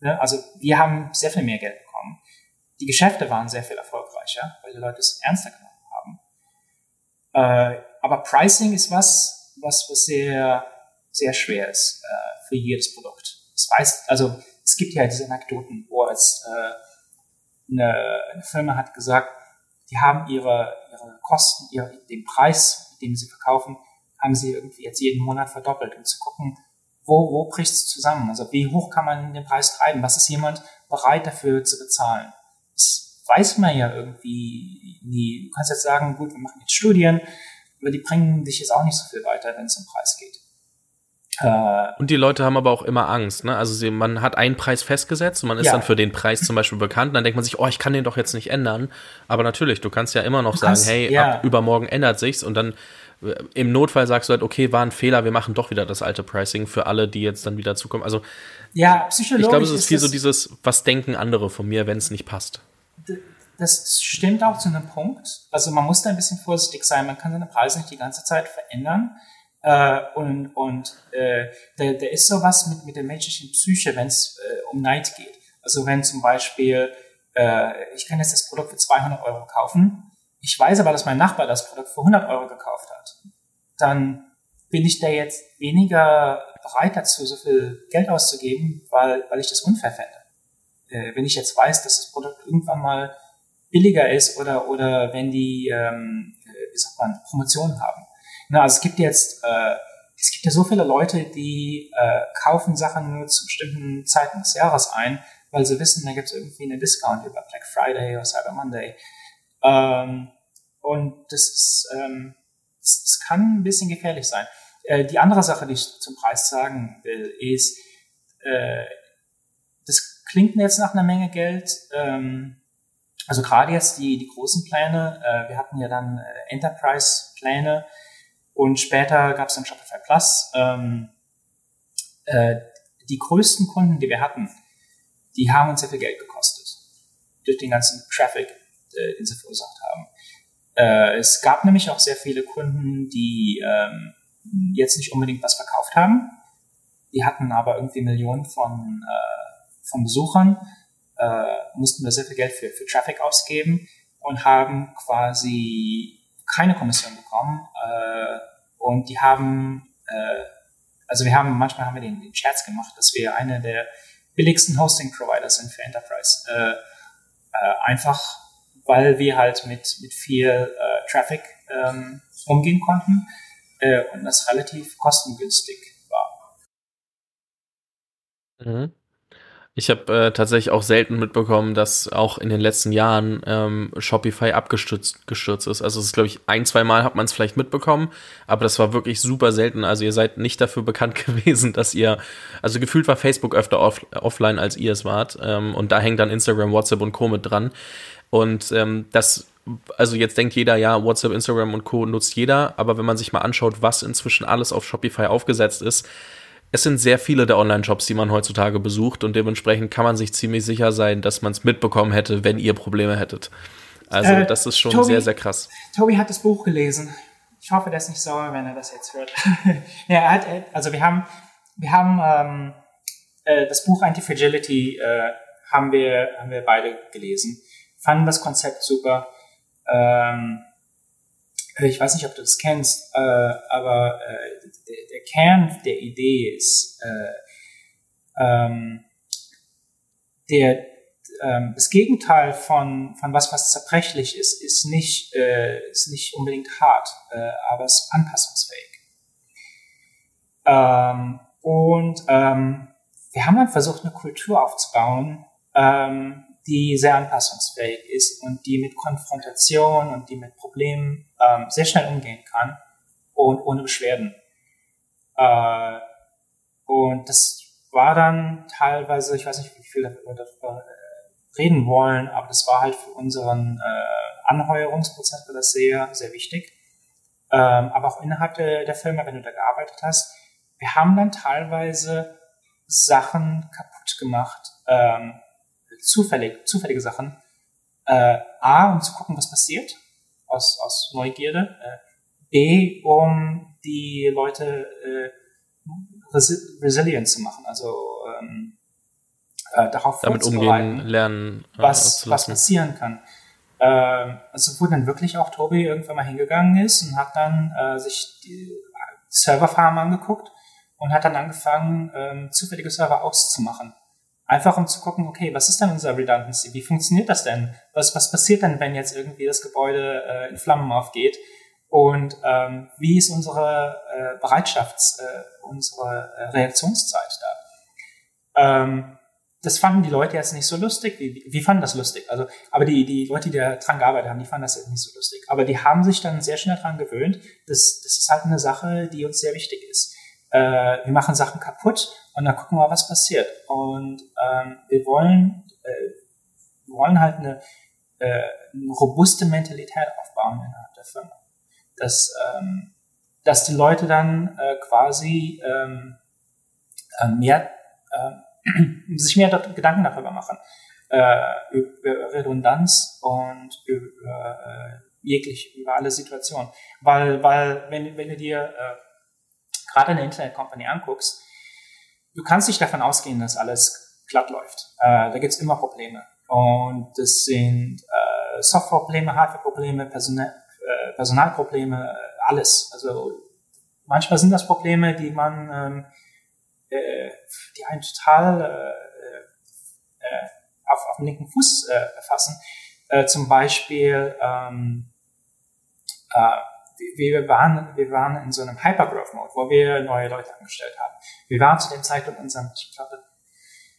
Ne? Also wir haben sehr viel mehr Geld bekommen. Die Geschäfte waren sehr viel erfolgreicher, weil die Leute es ernster genommen haben. Äh, aber Pricing ist was, was, was sehr, sehr schwer ist äh, für jedes Produkt. Das weiß, also es gibt ja diese Anekdoten, wo es äh, eine, eine Firma hat gesagt, die haben ihre, ihre Kosten, ihre, den Preis, mit dem sie verkaufen, haben sie irgendwie jetzt jeden Monat verdoppelt, um zu gucken, wo, wo bricht es zusammen? Also wie hoch kann man den Preis treiben? Was ist jemand bereit dafür zu bezahlen? Das weiß man ja irgendwie nie. Du kannst jetzt sagen, gut, wir machen jetzt Studien, aber die bringen dich jetzt auch nicht so viel weiter, wenn es um Preis geht. Äh, und die Leute haben aber auch immer Angst. Ne? Also sie, man hat einen Preis festgesetzt und man ist ja. dann für den Preis zum Beispiel bekannt. Und dann denkt man sich, oh, ich kann den doch jetzt nicht ändern. Aber natürlich, du kannst ja immer noch du sagen, kannst, hey, ja. ab übermorgen ändert sich's und dann im Notfall sagst du halt, okay, war ein Fehler, wir machen doch wieder das alte Pricing für alle, die jetzt dann wieder zukommen. Also ja, psychologisch. Ich glaube, es ist viel so dieses, was denken andere von mir, wenn es nicht passt. Das stimmt auch zu einem Punkt. Also man muss da ein bisschen vorsichtig sein. Man kann seine Preise nicht die ganze Zeit verändern. Äh, und und äh, da, da ist sowas mit, mit der menschlichen Psyche, wenn es äh, um Neid geht. Also wenn zum Beispiel, äh, ich kann jetzt das Produkt für 200 Euro kaufen ich weiß aber, dass mein Nachbar das Produkt für 100 Euro gekauft hat, dann bin ich da jetzt weniger bereit dazu, so viel Geld auszugeben, weil, weil ich das unfair fände. Äh, wenn ich jetzt weiß, dass das Produkt irgendwann mal billiger ist oder, oder wenn die, ähm, äh, wie sagt man, Promotionen haben. Na, also es gibt jetzt, äh, es gibt ja so viele Leute, die äh, kaufen Sachen nur zu bestimmten Zeiten des Jahres ein, weil sie wissen, da gibt es irgendwie einen Discount über Black Friday oder Cyber Monday. Ähm, und das ist, ähm, das, das, kann ein bisschen gefährlich sein. Äh, die andere Sache, die ich zum Preis sagen will, ist, äh, das klingt mir jetzt nach einer Menge Geld. Ähm, also gerade jetzt die, die großen Pläne. Äh, wir hatten ja dann äh, Enterprise-Pläne und später gab es dann Shopify Plus. Ähm, äh, die größten Kunden, die wir hatten, die haben uns sehr viel Geld gekostet durch den ganzen Traffic, äh, den sie verursacht haben. Äh, es gab nämlich auch sehr viele Kunden, die ähm, jetzt nicht unbedingt was verkauft haben. Die hatten aber irgendwie Millionen von, äh, von Besuchern, äh, mussten da sehr viel Geld für, für Traffic ausgeben und haben quasi keine Kommission bekommen. Äh, und die haben, äh, also wir haben, manchmal haben wir den, den Scherz gemacht, dass wir eine der billigsten Hosting-Provider sind für Enterprise. Äh, äh, einfach weil wir halt mit, mit viel äh, Traffic ähm, umgehen konnten äh, und das relativ kostengünstig war. Mhm. Ich habe äh, tatsächlich auch selten mitbekommen, dass auch in den letzten Jahren ähm, Shopify abgestürzt gestürzt ist. Also es ist, glaube ich, ein, zwei Mal hat man es vielleicht mitbekommen, aber das war wirklich super selten. Also ihr seid nicht dafür bekannt gewesen, dass ihr, also gefühlt war Facebook öfter off, offline, als ihr es wart. Ähm, und da hängt dann Instagram, WhatsApp und Co. mit dran. Und ähm, das, also jetzt denkt jeder, ja, WhatsApp, Instagram und Co. nutzt jeder, aber wenn man sich mal anschaut, was inzwischen alles auf Shopify aufgesetzt ist, es sind sehr viele der Online-Shops, die man heutzutage besucht und dementsprechend kann man sich ziemlich sicher sein, dass man es mitbekommen hätte, wenn ihr Probleme hättet. Also äh, das ist schon Tobi, sehr, sehr krass. Tobi hat das Buch gelesen. Ich hoffe, der ist nicht sauer, wenn er das jetzt hört. ja, er hat, also wir haben, wir haben ähm, äh, das Buch Anti-Fragility äh, haben wir, haben wir beide gelesen. Fanden das Konzept super. Ähm, ich weiß nicht, ob du das kennst, äh, aber äh, der, der, Kern der Idee ist, äh, ähm, der, ähm, das Gegenteil von, von was, was zerbrechlich ist, ist nicht, äh, ist nicht unbedingt hart, äh, aber es ist anpassungsfähig. Ähm, und ähm, wir haben dann versucht, eine Kultur aufzubauen, ähm, die sehr anpassungsfähig ist und die mit Konfrontation und die mit Problemen ähm, sehr schnell umgehen kann und ohne Beschwerden. Äh, und das war dann teilweise, ich weiß nicht, wie viel wir darüber äh, reden wollen, aber das war halt für unseren äh, Anheuerungsprozess das sehr, sehr wichtig. Ähm, aber auch innerhalb der, der Firma, wenn du da gearbeitet hast, wir haben dann teilweise Sachen kaputt gemacht, ähm, zufällig, zufällige Sachen. Äh, A, um zu gucken, was passiert, aus, aus Neugierde. Äh, B, um die Leute äh, resi resilient zu machen, also ähm, äh, darauf damit umgehen lernen, äh, was, was passieren kann. Ähm, also wo dann wirklich auch Tobi irgendwann mal hingegangen ist und hat dann äh, sich die Serverfarm angeguckt und hat dann angefangen, ähm, zufällige Server auszumachen. Einfach um zu gucken, okay, was ist denn unser Redundancy? Wie funktioniert das denn? Was, was passiert denn, wenn jetzt irgendwie das Gebäude äh, in Flammen aufgeht? Und ähm, wie ist unsere äh, Bereitschafts-, äh, unsere äh, Reaktionszeit da? Ähm, das fanden die Leute jetzt nicht so lustig. Wie, wie fanden das lustig? Also, aber die, die Leute, die da dran gearbeitet haben, die fanden das jetzt nicht so lustig. Aber die haben sich dann sehr schnell dran gewöhnt. Das, das ist halt eine Sache, die uns sehr wichtig ist äh, wir machen Sachen kaputt und dann gucken wir, was passiert. Und ähm, wir wollen, äh, wollen halt eine, äh, eine robuste Mentalität aufbauen innerhalb der Firma. Dass, ähm, dass die Leute dann äh, quasi ähm, äh, mehr, äh, sich mehr Gedanken darüber machen. Äh, über Redundanz und über äh, jeglich, über alle Situationen. Weil, weil wenn, wenn du dir äh, gerade eine Internet-Company anguckst, du kannst nicht davon ausgehen, dass alles glatt läuft. Äh, da gibt's immer Probleme. Und das sind äh, Softwareprobleme, Hardwareprobleme, Personal, äh, Personalprobleme, äh, alles. Also manchmal sind das Probleme, die man, ähm, äh, die einen total äh, äh, auf, auf dem linken Fuß äh, erfassen. Äh, zum Beispiel ähm, äh, wir waren, wir waren in so einem Hypergrowth-Mode, wo wir neue Leute angestellt haben. Wir waren zu dem Zeitpunkt in unserem, ich glaube,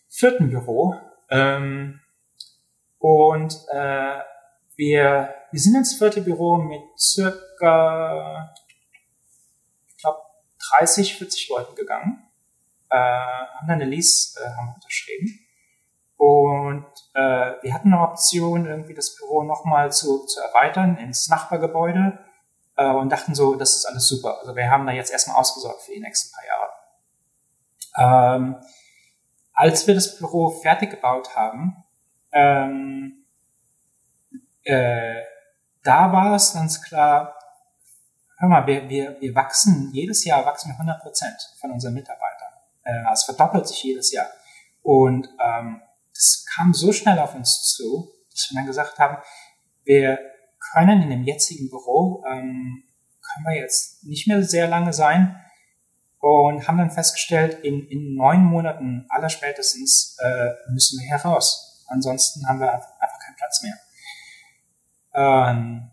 vierten Büro. Ähm, und äh, wir, wir sind ins vierte Büro mit circa, ich glaube, 30, 40 Leuten gegangen. Äh, haben dann eine Lease äh, haben unterschrieben. Und äh, wir hatten eine Option, irgendwie das Büro nochmal zu, zu erweitern ins Nachbargebäude äh, und dachten so, das ist alles super. Also wir haben da jetzt erstmal ausgesorgt für die nächsten paar Jahre. Ähm, als wir das Büro fertig gebaut haben, ähm, äh, da war es ganz klar, hör mal, wir, wir, wir wachsen, jedes Jahr wachsen wir 100 Prozent von unseren Mitarbeitern. Äh, es verdoppelt sich jedes Jahr. Und ähm, das kam so schnell auf uns zu, dass wir dann gesagt haben, wir können in dem jetzigen Büro, ähm, können wir jetzt nicht mehr sehr lange sein und haben dann festgestellt, in, in neun Monaten allerspätestens äh, müssen wir heraus. Ansonsten haben wir einfach, keinen Platz mehr. Ähm,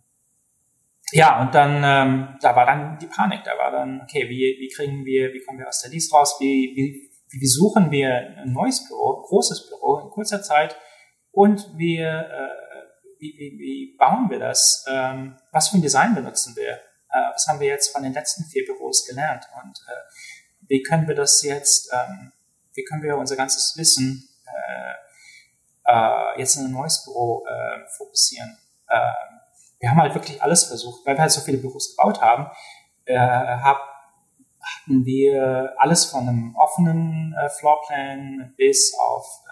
ja, und dann, ähm, da war dann die Panik, da war dann, okay, wie, wie kriegen wir, wie kommen wir aus der Lease raus, wie, wie, wie suchen wir ein neues Büro, ein großes Büro in kurzer Zeit und wir äh, wie, wie, wie bauen wir das? Ähm, was für ein Design benutzen wir? Äh, was haben wir jetzt von den letzten vier Büros gelernt? Und äh, wie können wir das jetzt, ähm, wie können wir unser ganzes Wissen äh, äh, jetzt in ein neues Büro äh, fokussieren? Äh, wir haben halt wirklich alles versucht, weil wir halt so viele Büros gebaut haben, hab, hatten wir alles von einem offenen Floorplan bis auf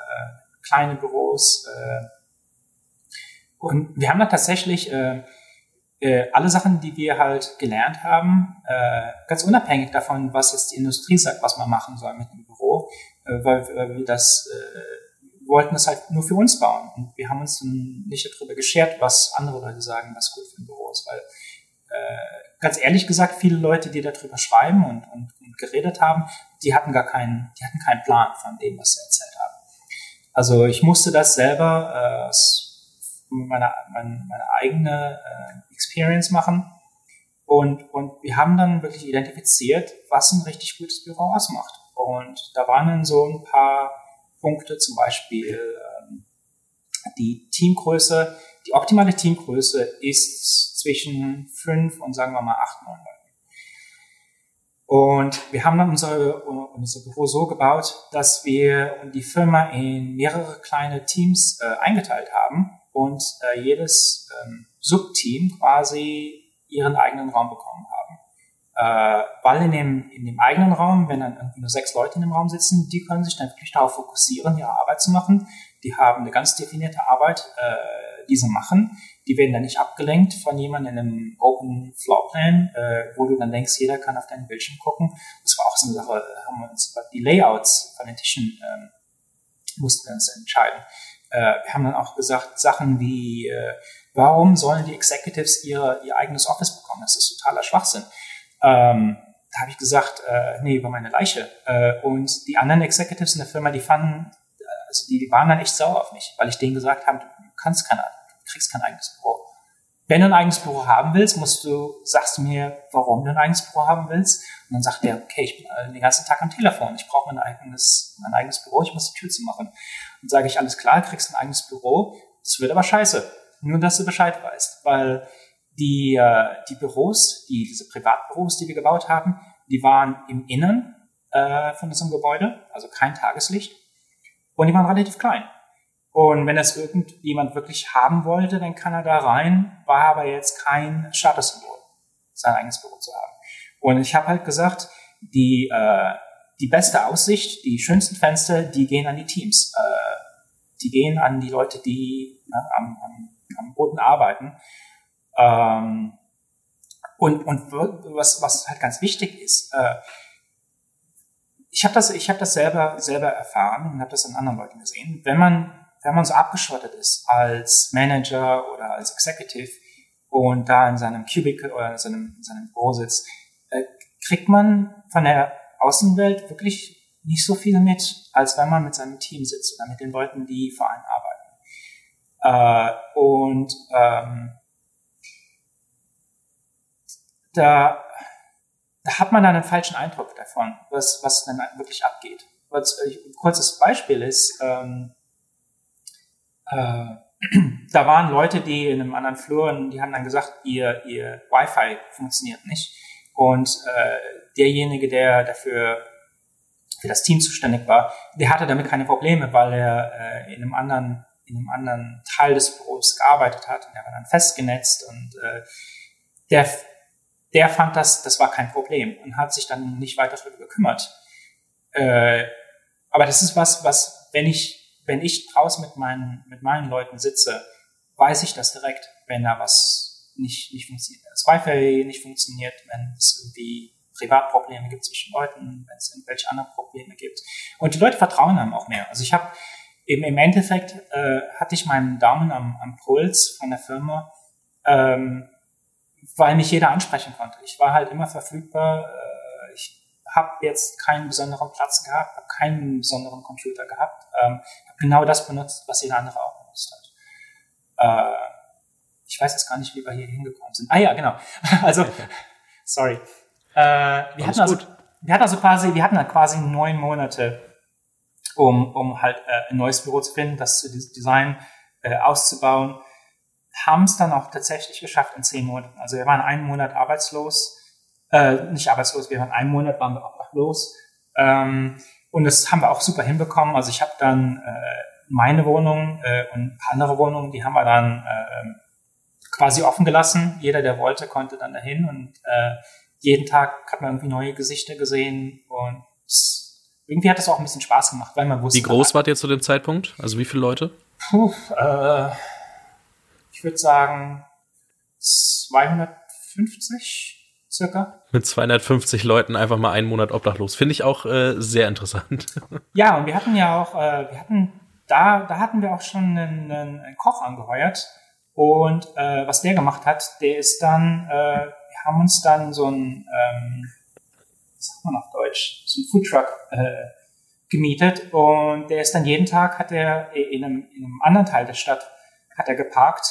kleine Büros, äh, und wir haben da tatsächlich äh, äh, alle Sachen, die wir halt gelernt haben, äh, ganz unabhängig davon, was jetzt die Industrie sagt, was man machen soll mit dem Büro, äh, weil äh, wir das, äh, wollten das halt nur für uns bauen. Und wir haben uns dann nicht darüber geschert, was andere Leute sagen, was gut für ein Büro ist. Weil, äh, ganz ehrlich gesagt, viele Leute, die darüber schreiben und, und, und geredet haben, die hatten gar keinen, die hatten keinen Plan von dem, was sie erzählt haben. Also ich musste das selber äh, meine, meine, meine eigene äh, Experience machen. Und, und wir haben dann wirklich identifiziert, was ein richtig gutes Büro ausmacht. Und da waren dann so ein paar Punkte, zum Beispiel ähm, die Teamgröße. Die optimale Teamgröße ist zwischen fünf und sagen wir mal acht, neun Leuten. Und wir haben dann unser, unser Büro so gebaut, dass wir die Firma in mehrere kleine Teams äh, eingeteilt haben und äh, jedes ähm, Subteam quasi ihren eigenen Raum bekommen haben. Äh, weil in dem, in dem eigenen Raum, wenn dann irgendwie nur sechs Leute in dem Raum sitzen, die können sich dann wirklich darauf fokussieren, ihre Arbeit zu machen. Die haben eine ganz definierte Arbeit, äh, die sie machen. Die werden dann nicht abgelenkt von jemandem in einem Open Floorplan, äh, wo du dann denkst, jeder kann auf deinen Bildschirm gucken. Das war auch so eine Sache, haben wir uns die Layouts von den Tischen ähm, mussten wir uns entscheiden. Äh, wir haben dann auch gesagt, Sachen wie, äh, warum sollen die Executives ihre, ihr eigenes Office bekommen? Das ist totaler Schwachsinn. Ähm, da habe ich gesagt, äh, nee, über meine Leiche. Äh, und die anderen Executives in der Firma, die fanden, also die, die waren dann echt sauer auf mich, weil ich denen gesagt habe, du kannst kein, du kriegst kein eigenes Büro. Wenn du ein eigenes Büro haben willst, musst du, sagst du mir, warum du ein eigenes Büro haben willst. Und dann sagt der, okay, ich bin den ganzen Tag am Telefon, ich brauche mein eigenes, mein eigenes Büro, ich muss die Tür zu machen. Und sage ich, alles klar, kriegst ein eigenes Büro, das wird aber scheiße. Nur, dass du Bescheid weißt, weil die, äh, die Büros, die, diese Privatbüros, die wir gebaut haben, die waren im Innern äh, von unserem Gebäude, also kein Tageslicht. Und die waren relativ klein. Und wenn das irgendjemand wirklich haben wollte, dann kann er da rein, war aber jetzt kein Statussymbol, sein eigenes Büro zu haben. Und ich habe halt gesagt, die, äh, die beste Aussicht, die schönsten Fenster, die gehen an die Teams. Äh, die gehen an die Leute, die ne, am, am, am Boden arbeiten. Ähm, und, und was, was halt ganz wichtig ist, äh, ich habe das, ich habe das selber, selber erfahren und habe das an anderen Leuten gesehen. Wenn man, wenn man so abgeschottet ist als Manager oder als Executive und da in seinem Cubicle oder in seinem, in seinem Büro sitzt, äh, kriegt man von der Außenwelt wirklich nicht so viel mit, als wenn man mit seinem Team sitzt oder mit den Leuten, die für einen arbeiten. Äh, und ähm, da, da hat man dann einen falschen Eindruck davon, was, was dann wirklich abgeht. Was, ein kurzes Beispiel ist, ähm, äh, da waren Leute, die in einem anderen Flur, die haben dann gesagt, ihr, ihr Wi-Fi funktioniert nicht. Und äh, derjenige, der dafür für das Team zuständig war, der hatte damit keine Probleme, weil er äh, in einem anderen in einem anderen Teil des Büros gearbeitet hat und er war dann festgenetzt und äh, der der fand das, das war kein Problem und hat sich dann nicht weiter darüber gekümmert. Äh, aber das ist was, was, wenn ich, wenn ich draußen mit meinen, mit meinen Leuten sitze, weiß ich das direkt, wenn da was nicht, nicht funktioniert. Wenn das Wi-Fi nicht funktioniert, wenn es irgendwie Privatprobleme gibt zwischen Leuten, wenn es irgendwelche anderen Probleme gibt. Und die Leute vertrauen einem auch mehr. Also ich habe eben im Endeffekt äh, hatte ich meinen Daumen am, am Puls von der Firma. Ähm, weil mich jeder ansprechen konnte. Ich war halt immer verfügbar. Äh, ich habe jetzt keinen besonderen Platz gehabt, habe keinen besonderen Computer gehabt. Ähm, habe genau das benutzt, was jeder andere auch benutzt hat. Äh, ich weiß jetzt gar nicht, wie wir hier hingekommen sind. Ah ja, genau. Also, sorry. Äh, wir, hatten also, wir hatten also quasi, wir hatten halt quasi neun Monate, um, um halt äh, ein neues Büro zu finden, das zu designen, äh, auszubauen haben es dann auch tatsächlich geschafft in zehn Monaten. Also wir waren einen Monat arbeitslos, äh, nicht arbeitslos, wir waren einen Monat waren wir obdachlos. Ähm, und das haben wir auch super hinbekommen. Also ich habe dann äh, meine Wohnung äh, und ein paar andere Wohnungen, die haben wir dann äh, quasi offen gelassen. Jeder, der wollte, konnte dann dahin und äh, jeden Tag hat man irgendwie neue Gesichter gesehen und irgendwie hat das auch ein bisschen Spaß gemacht, weil man wusste. Wie groß wart ihr zu dem Zeitpunkt? Also wie viele Leute? Puh, äh, ich würde sagen 250 circa. Mit 250 Leuten einfach mal einen Monat obdachlos. Finde ich auch äh, sehr interessant. Ja, und wir hatten ja auch, äh, wir hatten da, da hatten wir auch schon einen, einen Koch angeheuert. Und äh, was der gemacht hat, der ist dann, äh, wir haben uns dann so ein, ähm, was sagt man auf Deutsch, so ein Foodtruck äh, gemietet und der ist dann jeden Tag, hat er in einem, in einem anderen Teil der Stadt, hat er geparkt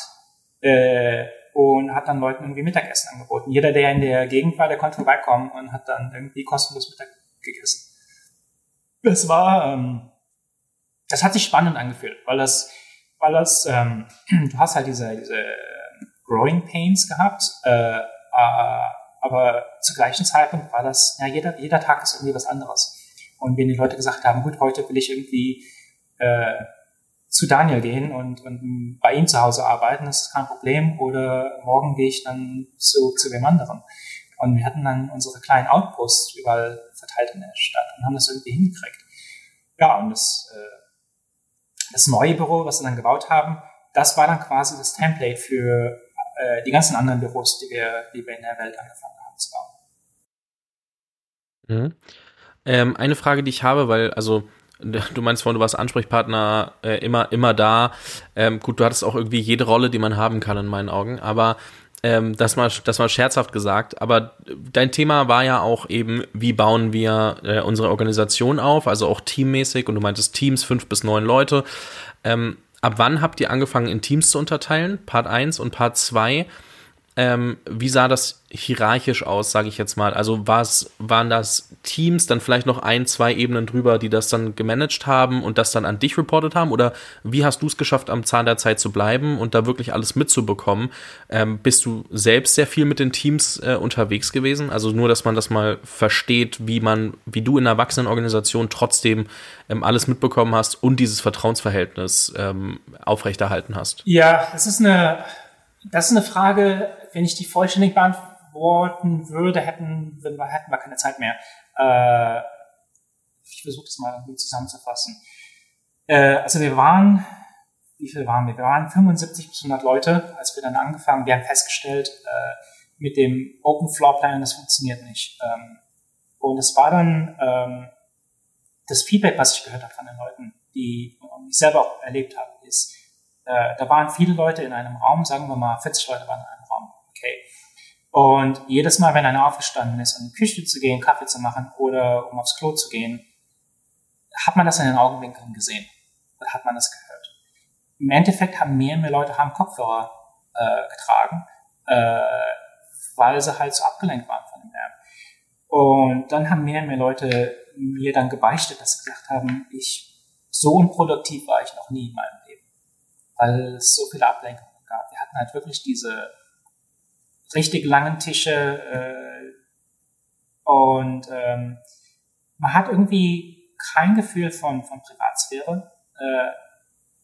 äh, und hat dann Leuten irgendwie Mittagessen angeboten. Jeder, der in der Gegend war, der konnte vorbeikommen und hat dann irgendwie kostenlos Mittag gegessen. Das war, ähm, das hat sich spannend angefühlt, weil das, weil das, ähm, du hast halt diese, diese Growing Pains gehabt, äh, äh, aber zur gleichen Zeitpunkt war das, ja, jeder, jeder Tag ist irgendwie was anderes. Und wenn die Leute gesagt haben, gut, heute will ich irgendwie äh, zu Daniel gehen und, und bei ihm zu Hause arbeiten, das ist kein Problem. Oder morgen gehe ich dann zu, zu wem anderen. Und wir hatten dann unsere kleinen Outposts überall verteilt in der Stadt und haben das irgendwie hingekriegt. Ja, und das, äh, das neue Büro, was wir dann gebaut haben, das war dann quasi das Template für äh, die ganzen anderen Büros, die wir, die wir in der Welt angefangen haben zu bauen. Mhm. Ähm, eine Frage, die ich habe, weil, also du meinst vorhin, du warst Ansprechpartner äh, immer, immer da. Ähm, gut, du hattest auch irgendwie jede Rolle, die man haben kann in meinen Augen, aber ähm, das, mal, das mal scherzhaft gesagt. Aber dein Thema war ja auch eben, wie bauen wir äh, unsere Organisation auf, also auch teammäßig und du meintest Teams, fünf bis neun Leute. Ähm, ab wann habt ihr angefangen, in Teams zu unterteilen? Part 1 und Part 2. Ähm, wie sah das hierarchisch aus, sage ich jetzt mal? Also waren das Teams dann vielleicht noch ein, zwei Ebenen drüber, die das dann gemanagt haben und das dann an dich reportet haben? Oder wie hast du es geschafft, am Zahn der Zeit zu bleiben und da wirklich alles mitzubekommen? Ähm, bist du selbst sehr viel mit den Teams äh, unterwegs gewesen? Also nur, dass man das mal versteht, wie man, wie du in einer Erwachsenenorganisation trotzdem ähm, alles mitbekommen hast und dieses Vertrauensverhältnis ähm, aufrechterhalten hast. Ja, es ist eine, das ist eine Frage, wenn ich die vollständig beantworten würde, hätten, wir, hätten wir keine Zeit mehr. Äh, ich versuche das mal irgendwie zusammenzufassen. Äh, also wir waren, wie viel waren wir? Wir waren 75 bis 100 Leute, als wir dann angefangen. Wir haben festgestellt, äh, mit dem Open Floor Plan, das funktioniert nicht. Ähm, und es war dann ähm, das Feedback, was ich gehört habe von den Leuten, die ich selber auch erlebt habe, ist, äh, da waren viele Leute in einem Raum, sagen wir mal 40 Leute waren in einem. Und jedes Mal, wenn einer aufgestanden ist, um in die Küche zu gehen, Kaffee zu machen oder um aufs Klo zu gehen, hat man das in den Augenwinkeln gesehen oder hat man das gehört. Im Endeffekt haben mehr und mehr Leute haben Kopfhörer äh, getragen, äh, weil sie halt so abgelenkt waren von dem Lärm. Und dann haben mehr und mehr Leute mir dann gebeichtet, dass sie gesagt haben, ich so unproduktiv war ich noch nie in meinem weil es so viele Ablenkungen gab. Wir hatten halt wirklich diese richtig langen Tische äh, und ähm, man hat irgendwie kein Gefühl von, von Privatsphäre. Äh,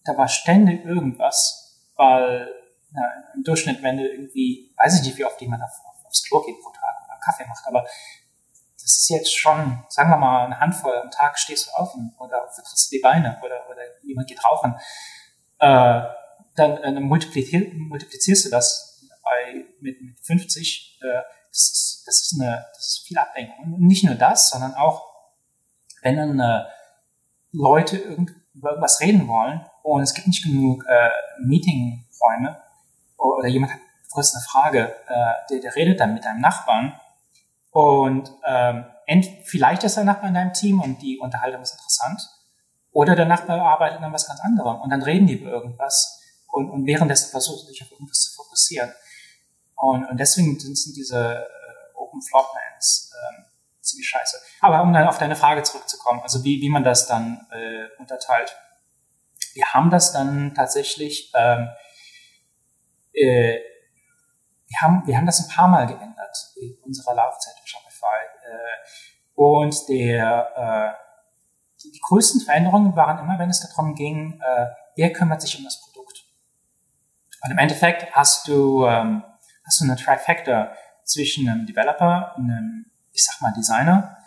da war ständig irgendwas, weil na, im Durchschnitt, wenn du irgendwie, weiß ich nicht, wie oft jemand auf, auf, aufs Klo geht pro Tag oder Kaffee macht, aber das ist jetzt schon, sagen wir mal, eine Handvoll am Tag stehst du auf oder vertrittst du die Beine oder, oder jemand geht rauchen äh, dann äh, multiplizier, multiplizierst du das bei, mit, mit 50. Äh, das, ist, das, ist eine, das ist viel Ablenkung. Und nicht nur das, sondern auch, wenn dann äh, Leute irgend, über irgendwas reden wollen und es gibt nicht genug äh, Meetingräume oder jemand hat kurz eine Frage, äh, der, der redet dann mit deinem Nachbarn und ähm, vielleicht ist der Nachbar in deinem Team und die Unterhaltung ist interessant oder der Nachbar arbeitet an was ganz anderem und dann reden die über irgendwas und, und währenddessen versuchen sich auf irgendwas zu fokussieren. Und, und deswegen sind, diese äh, Open Floor Plans ähm, ziemlich scheiße. Aber um dann auf deine Frage zurückzukommen, also wie, wie man das dann äh, unterteilt. Wir haben das dann tatsächlich, ähm, äh, wir, haben, wir haben das ein paar Mal geändert in unserer Laufzeit in Shopify. Äh, und der äh, die, die größten Veränderungen waren immer, wenn es darum ging, äh, wer kümmert sich um das Produkt. Und im Endeffekt hast du, ähm, hast du eine Trifecta zwischen einem Developer, einem, ich sag mal, Designer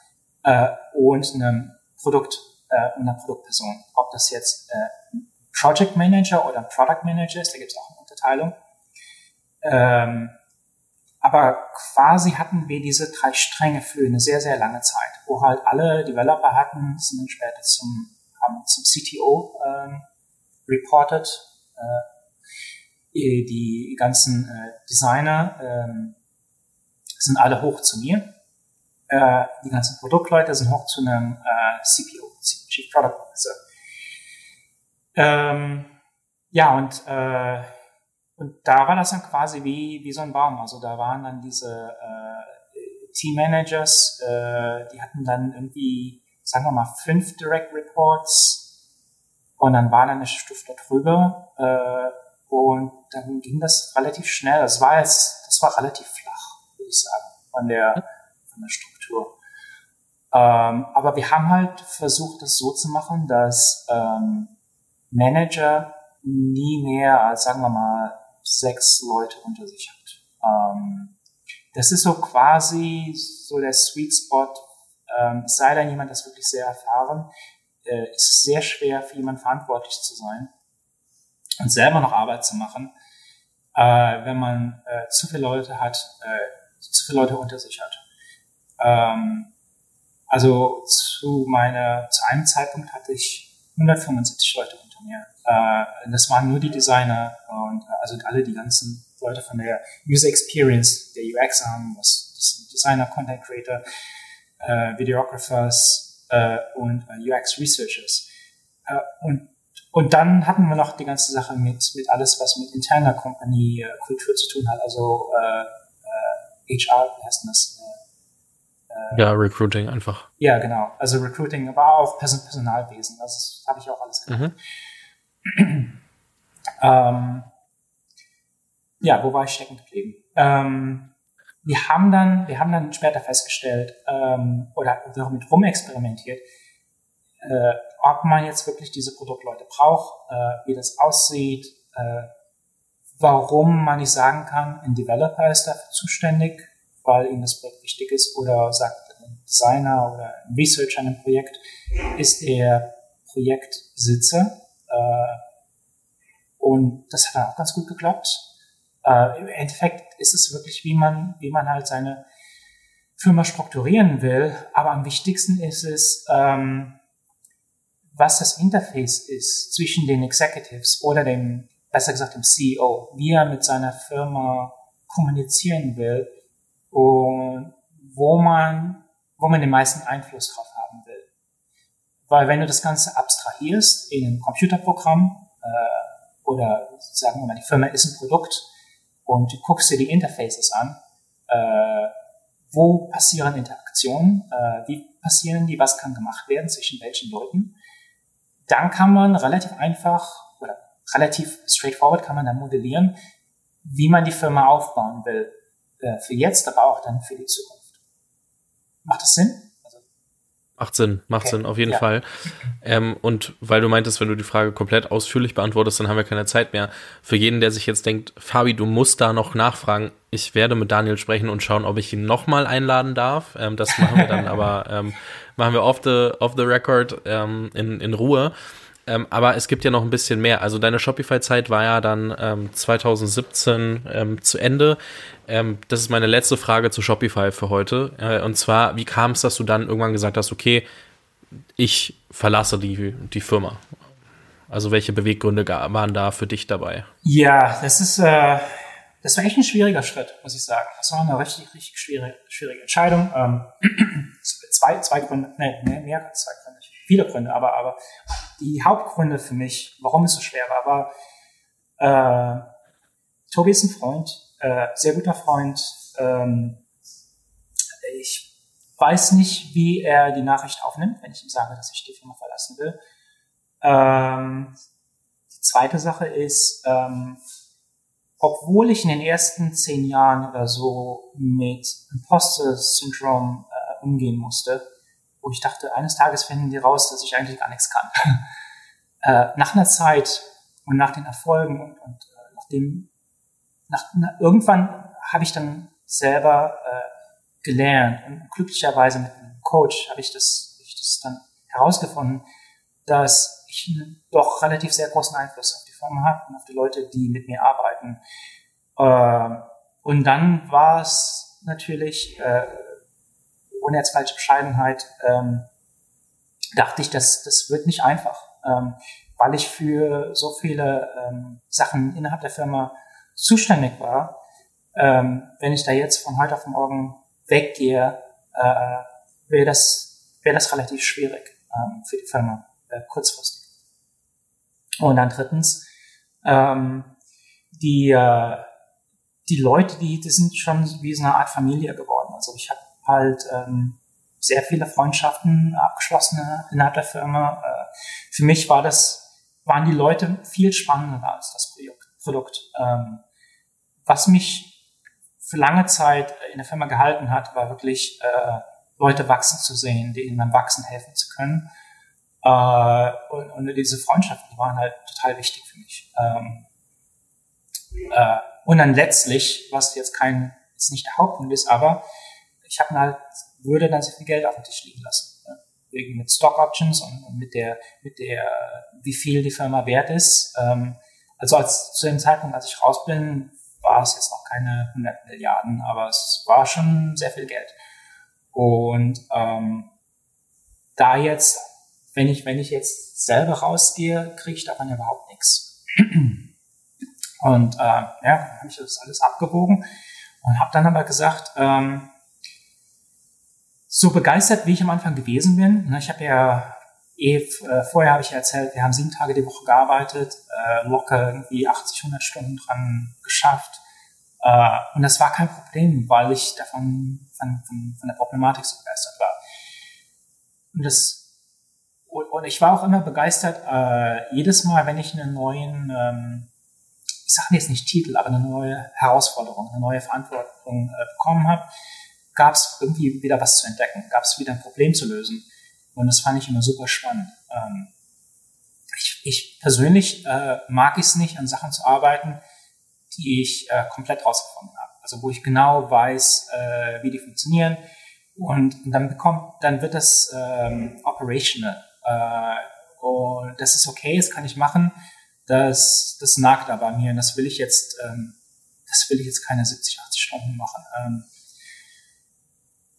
äh, und einem Produkt, äh, einer Produktperson. Ob das jetzt äh, Project Manager oder Product Manager ist, da gibt es auch eine Unterteilung. Ähm, aber quasi hatten wir diese drei Stränge für eine sehr, sehr lange Zeit, wo halt alle Developer hatten, sind dann später zum, haben zum CTO ähm, reported. Äh, die ganzen äh, Designer ähm, sind alle hoch zu mir. Äh, die ganzen Produktleute sind hoch zu einem äh, CPO, Chief Product Officer. Ähm, ja, und, äh, und da war das dann quasi wie, wie so ein Baum. Also da waren dann diese äh, Team-Managers, äh, die hatten dann irgendwie, sagen wir mal, fünf Direct Reports und dann war dann eine Stufe darüber äh, und dann ging das relativ schnell. Das war jetzt, das war relativ flach, würde ich sagen, von der, von der Struktur. Ähm, aber wir haben halt versucht, das so zu machen, dass ähm, Manager nie mehr als, sagen wir mal, sechs Leute unter sich hat. Ähm, das ist so quasi so der Sweet Spot. Ähm, sei denn jemand, das wirklich sehr erfahren, äh, ist es sehr schwer für jemanden verantwortlich zu sein und selber noch Arbeit zu machen, äh, wenn man äh, zu viele Leute hat, äh, zu viele Leute unter sich hat. Ähm, also zu meiner, zu einem Zeitpunkt hatte ich 175 Leute mir. Äh, das waren nur die Designer und äh, also alle die ganzen Leute von der User Experience, der UX haben, was das sind Designer, Content Creator, äh, Videographers äh, und äh, UX Researchers. Äh, und und dann hatten wir noch die ganze Sache mit, mit alles, was mit interner Company äh, Kultur zu tun hat, also äh, äh, HR, wie heißt das? Äh, ja, Recruiting einfach. Ja, genau. Also Recruiting, aber auch Person Personalwesen. Das habe ich auch alles gemacht. Mhm ähm, ja, wo war ich stecken geblieben? Ähm, wir haben dann, wir haben dann später festgestellt ähm, oder damit rumexperimentiert, äh, ob man jetzt wirklich diese Produktleute braucht, äh, wie das aussieht, äh, warum man nicht sagen kann, ein Developer ist dafür zuständig, weil ihm das Projekt wichtig ist, oder sagt ein Designer oder ein Researcher an einem Projekt ist der Projektsitzer äh, und das hat dann auch ganz gut geklappt. Äh, Im Endeffekt ist es wirklich, wie man, wie man halt seine Firma strukturieren will. Aber am wichtigsten ist es, ähm, was das Interface ist zwischen den Executives oder dem, besser gesagt dem CEO, wie er mit seiner Firma kommunizieren will und wo man, wo man den meisten Einfluss drauf haben will. Weil wenn du das Ganze abstrahierst in einem Computerprogramm äh, oder sagen wir mal, die Firma ist ein Produkt und du guckst dir die Interfaces an, äh, wo passieren Interaktionen, äh, wie passieren die, was kann gemacht werden zwischen welchen Leuten, dann kann man relativ einfach oder relativ straightforward kann man dann modellieren, wie man die Firma aufbauen will. Äh, für jetzt, aber auch dann für die Zukunft. Macht das Sinn? Macht Sinn, macht okay. Sinn, auf jeden ja. Fall. Ähm, und weil du meintest, wenn du die Frage komplett ausführlich beantwortest, dann haben wir keine Zeit mehr. Für jeden, der sich jetzt denkt, Fabi, du musst da noch nachfragen, ich werde mit Daniel sprechen und schauen, ob ich ihn nochmal einladen darf. Ähm, das machen wir dann aber, ähm, machen wir off the, off the record ähm, in, in Ruhe. Ähm, aber es gibt ja noch ein bisschen mehr. Also deine Shopify-Zeit war ja dann ähm, 2017 ähm, zu Ende. Ähm, das ist meine letzte Frage zu Shopify für heute. Äh, und zwar, wie kam es, dass du dann irgendwann gesagt hast, okay, ich verlasse die, die Firma? Also welche Beweggründe waren da für dich dabei? Ja, das ist, äh, das war echt ein schwieriger Schritt, muss ich sagen. Das war eine richtig, richtig schwierige, schwierige Entscheidung. Ähm, zwei, zwei Gründe, nee, mehr als zwei Gründe viele Gründe, aber, aber die Hauptgründe für mich, warum es so schwer war, war, äh, Tobi ist ein Freund, äh, sehr guter Freund. Ähm, ich weiß nicht, wie er die Nachricht aufnimmt, wenn ich ihm sage, dass ich die Firma verlassen will. Ähm, die zweite Sache ist, ähm, obwohl ich in den ersten zehn Jahren oder so mit Imposter-Syndrom äh, umgehen musste, wo ich dachte, eines Tages finden die raus, dass ich eigentlich gar nichts kann. äh, nach einer Zeit und nach den Erfolgen und, und äh, nachdem, nach, na, irgendwann habe ich dann selber äh, gelernt und glücklicherweise mit einem Coach habe ich das, hab ich das dann herausgefunden, dass ich einen doch relativ sehr großen Einfluss auf die Firma habe und auf die Leute, die mit mir arbeiten. Äh, und dann war es natürlich äh, ohne jetzt falsche Bescheidenheit, ähm, dachte ich, das, das wird nicht einfach. Ähm, weil ich für so viele ähm, Sachen innerhalb der Firma zuständig war, ähm, wenn ich da jetzt von heute auf morgen weggehe, äh, wäre das, wäre das relativ schwierig ähm, für die Firma äh, kurzfristig. Und dann drittens, ähm, die, äh, die Leute, die, die sind schon wie so eine Art Familie geworden. Also ich habe halt ähm, sehr viele Freundschaften abgeschlossen innerhalb der Firma. Äh, für mich war das, waren die Leute viel spannender als das Produkt. Ähm, was mich für lange Zeit in der Firma gehalten hat, war wirklich äh, Leute wachsen zu sehen, denen beim Wachsen helfen zu können. Äh, und, und diese Freundschaften, waren halt total wichtig für mich. Ähm, äh, und dann letztlich, was jetzt kein, jetzt nicht der Hauptpunkt ist, aber ich habe halt, würde dann sehr viel Geld auf dem Tisch liegen lassen. Ne? Wegen mit Stock Options und, und, mit der, mit der, wie viel die Firma wert ist. Ähm, also als, zu dem Zeitpunkt, als ich raus bin, war es jetzt noch keine 100 Milliarden, aber es war schon sehr viel Geld. Und ähm, da jetzt, wenn ich, wenn ich jetzt selber rausgehe, kriege ich davon überhaupt nichts. Und äh, ja, habe ich das alles abgewogen und habe dann aber gesagt, ähm, so begeistert, wie ich am Anfang gewesen bin, ne, ich habe ja eh, äh, vorher habe ich ja erzählt, wir haben sieben Tage die Woche gearbeitet, äh, locker irgendwie 80, 100 Stunden dran geschafft. Äh, und das war kein Problem, weil ich davon von, von, von der Problematik so begeistert war. Und das und ich war auch immer begeistert, jedes Mal, wenn ich einen neuen ähm, ich sage jetzt nicht Titel, aber eine neue Herausforderung, eine neue Verantwortung bekommen habe, gab es irgendwie wieder was zu entdecken, gab es wieder ein Problem zu lösen. Und das fand ich immer super spannend. Ähm, ich, ich persönlich äh, mag es nicht, an Sachen zu arbeiten, die ich äh, komplett rausgefunden habe. Also wo ich genau weiß, äh, wie die funktionieren. Und, dann bekommt, dann wird das ähm, operational. Äh, und das ist okay, das kann ich machen das, das nagt da bei mir und das will ich jetzt, ähm, das will ich jetzt keine 70, 80 Stunden machen. Ähm,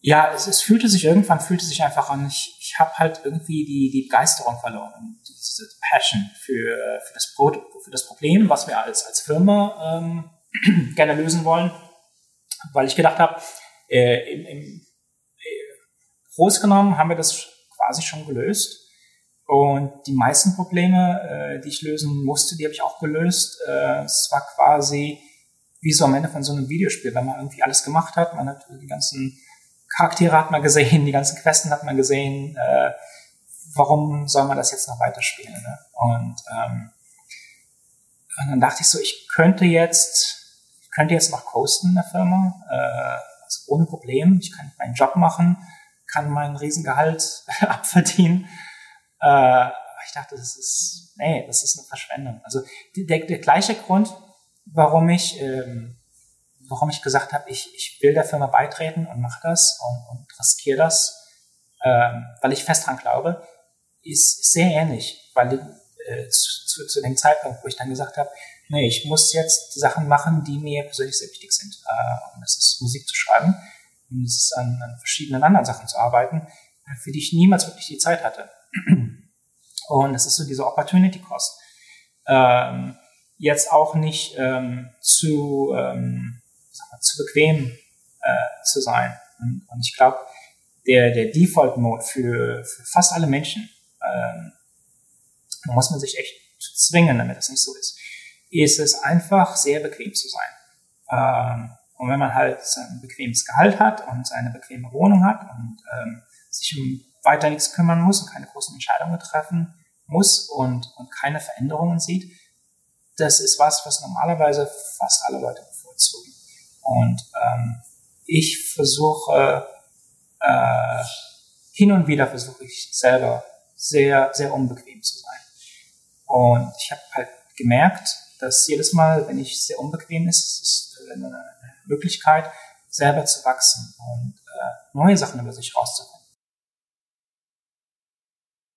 ja, es, es fühlte sich irgendwann, fühlte sich einfach an, ich, ich habe halt irgendwie die, die Begeisterung verloren diese Passion für, für, das, Pro, für das Problem, was wir als, als Firma ähm, gerne lösen wollen, weil ich gedacht habe, äh, im, im, äh, groß genommen haben wir das quasi schon gelöst. Und die meisten Probleme, äh, die ich lösen musste, die habe ich auch gelöst. Äh, es war quasi wie so am Ende von so einem Videospiel, wenn man irgendwie alles gemacht hat. Man hat die ganzen Charaktere hat man gesehen, die ganzen Questen hat man gesehen. Äh, warum soll man das jetzt noch weiterspielen? Ne? Und, ähm, und dann dachte ich so, ich könnte jetzt, ich könnte jetzt noch coasten in der Firma, äh, also ohne Problem. Ich kann meinen Job machen, kann mein Riesengehalt abverdienen äh, ich dachte, das ist, nee, das ist eine Verschwendung. Also der, der gleiche Grund, warum ich, ähm, warum ich gesagt habe, ich, ich will der Firma beitreten und mache das und, und riskiere das, ähm, weil ich fest dran glaube, ist sehr ähnlich, weil äh, zu, zu, dem Zeitpunkt, wo ich dann gesagt habe, nee, ich muss jetzt Sachen machen, die mir persönlich sehr wichtig sind. Äh, und das ist Musik zu schreiben und es ist an, an verschiedenen anderen Sachen zu arbeiten, für die ich niemals wirklich die Zeit hatte. Und es ist so diese Opportunity Cost. Ähm, jetzt auch nicht ähm, zu, ähm, mal, zu bequem äh, zu sein. Und, und ich glaube, der, der Default-Mode für, für fast alle Menschen, ähm, da muss man sich echt zwingen, damit das nicht so ist, ist es einfach sehr bequem zu sein. Ähm, und wenn man halt ein bequemes Gehalt hat und eine bequeme Wohnung hat und ähm, sich um weiter nichts kümmern muss und keine großen Entscheidungen treffen muss und, und keine Veränderungen sieht, das ist was, was normalerweise fast alle Leute bevorzugen. Und ähm, ich versuche, äh, hin und wieder versuche ich selber sehr, sehr unbequem zu sein. Und ich habe halt gemerkt, dass jedes Mal, wenn ich sehr unbequem ist, es ist eine Möglichkeit, selber zu wachsen und äh, neue Sachen über sich rauszufinden.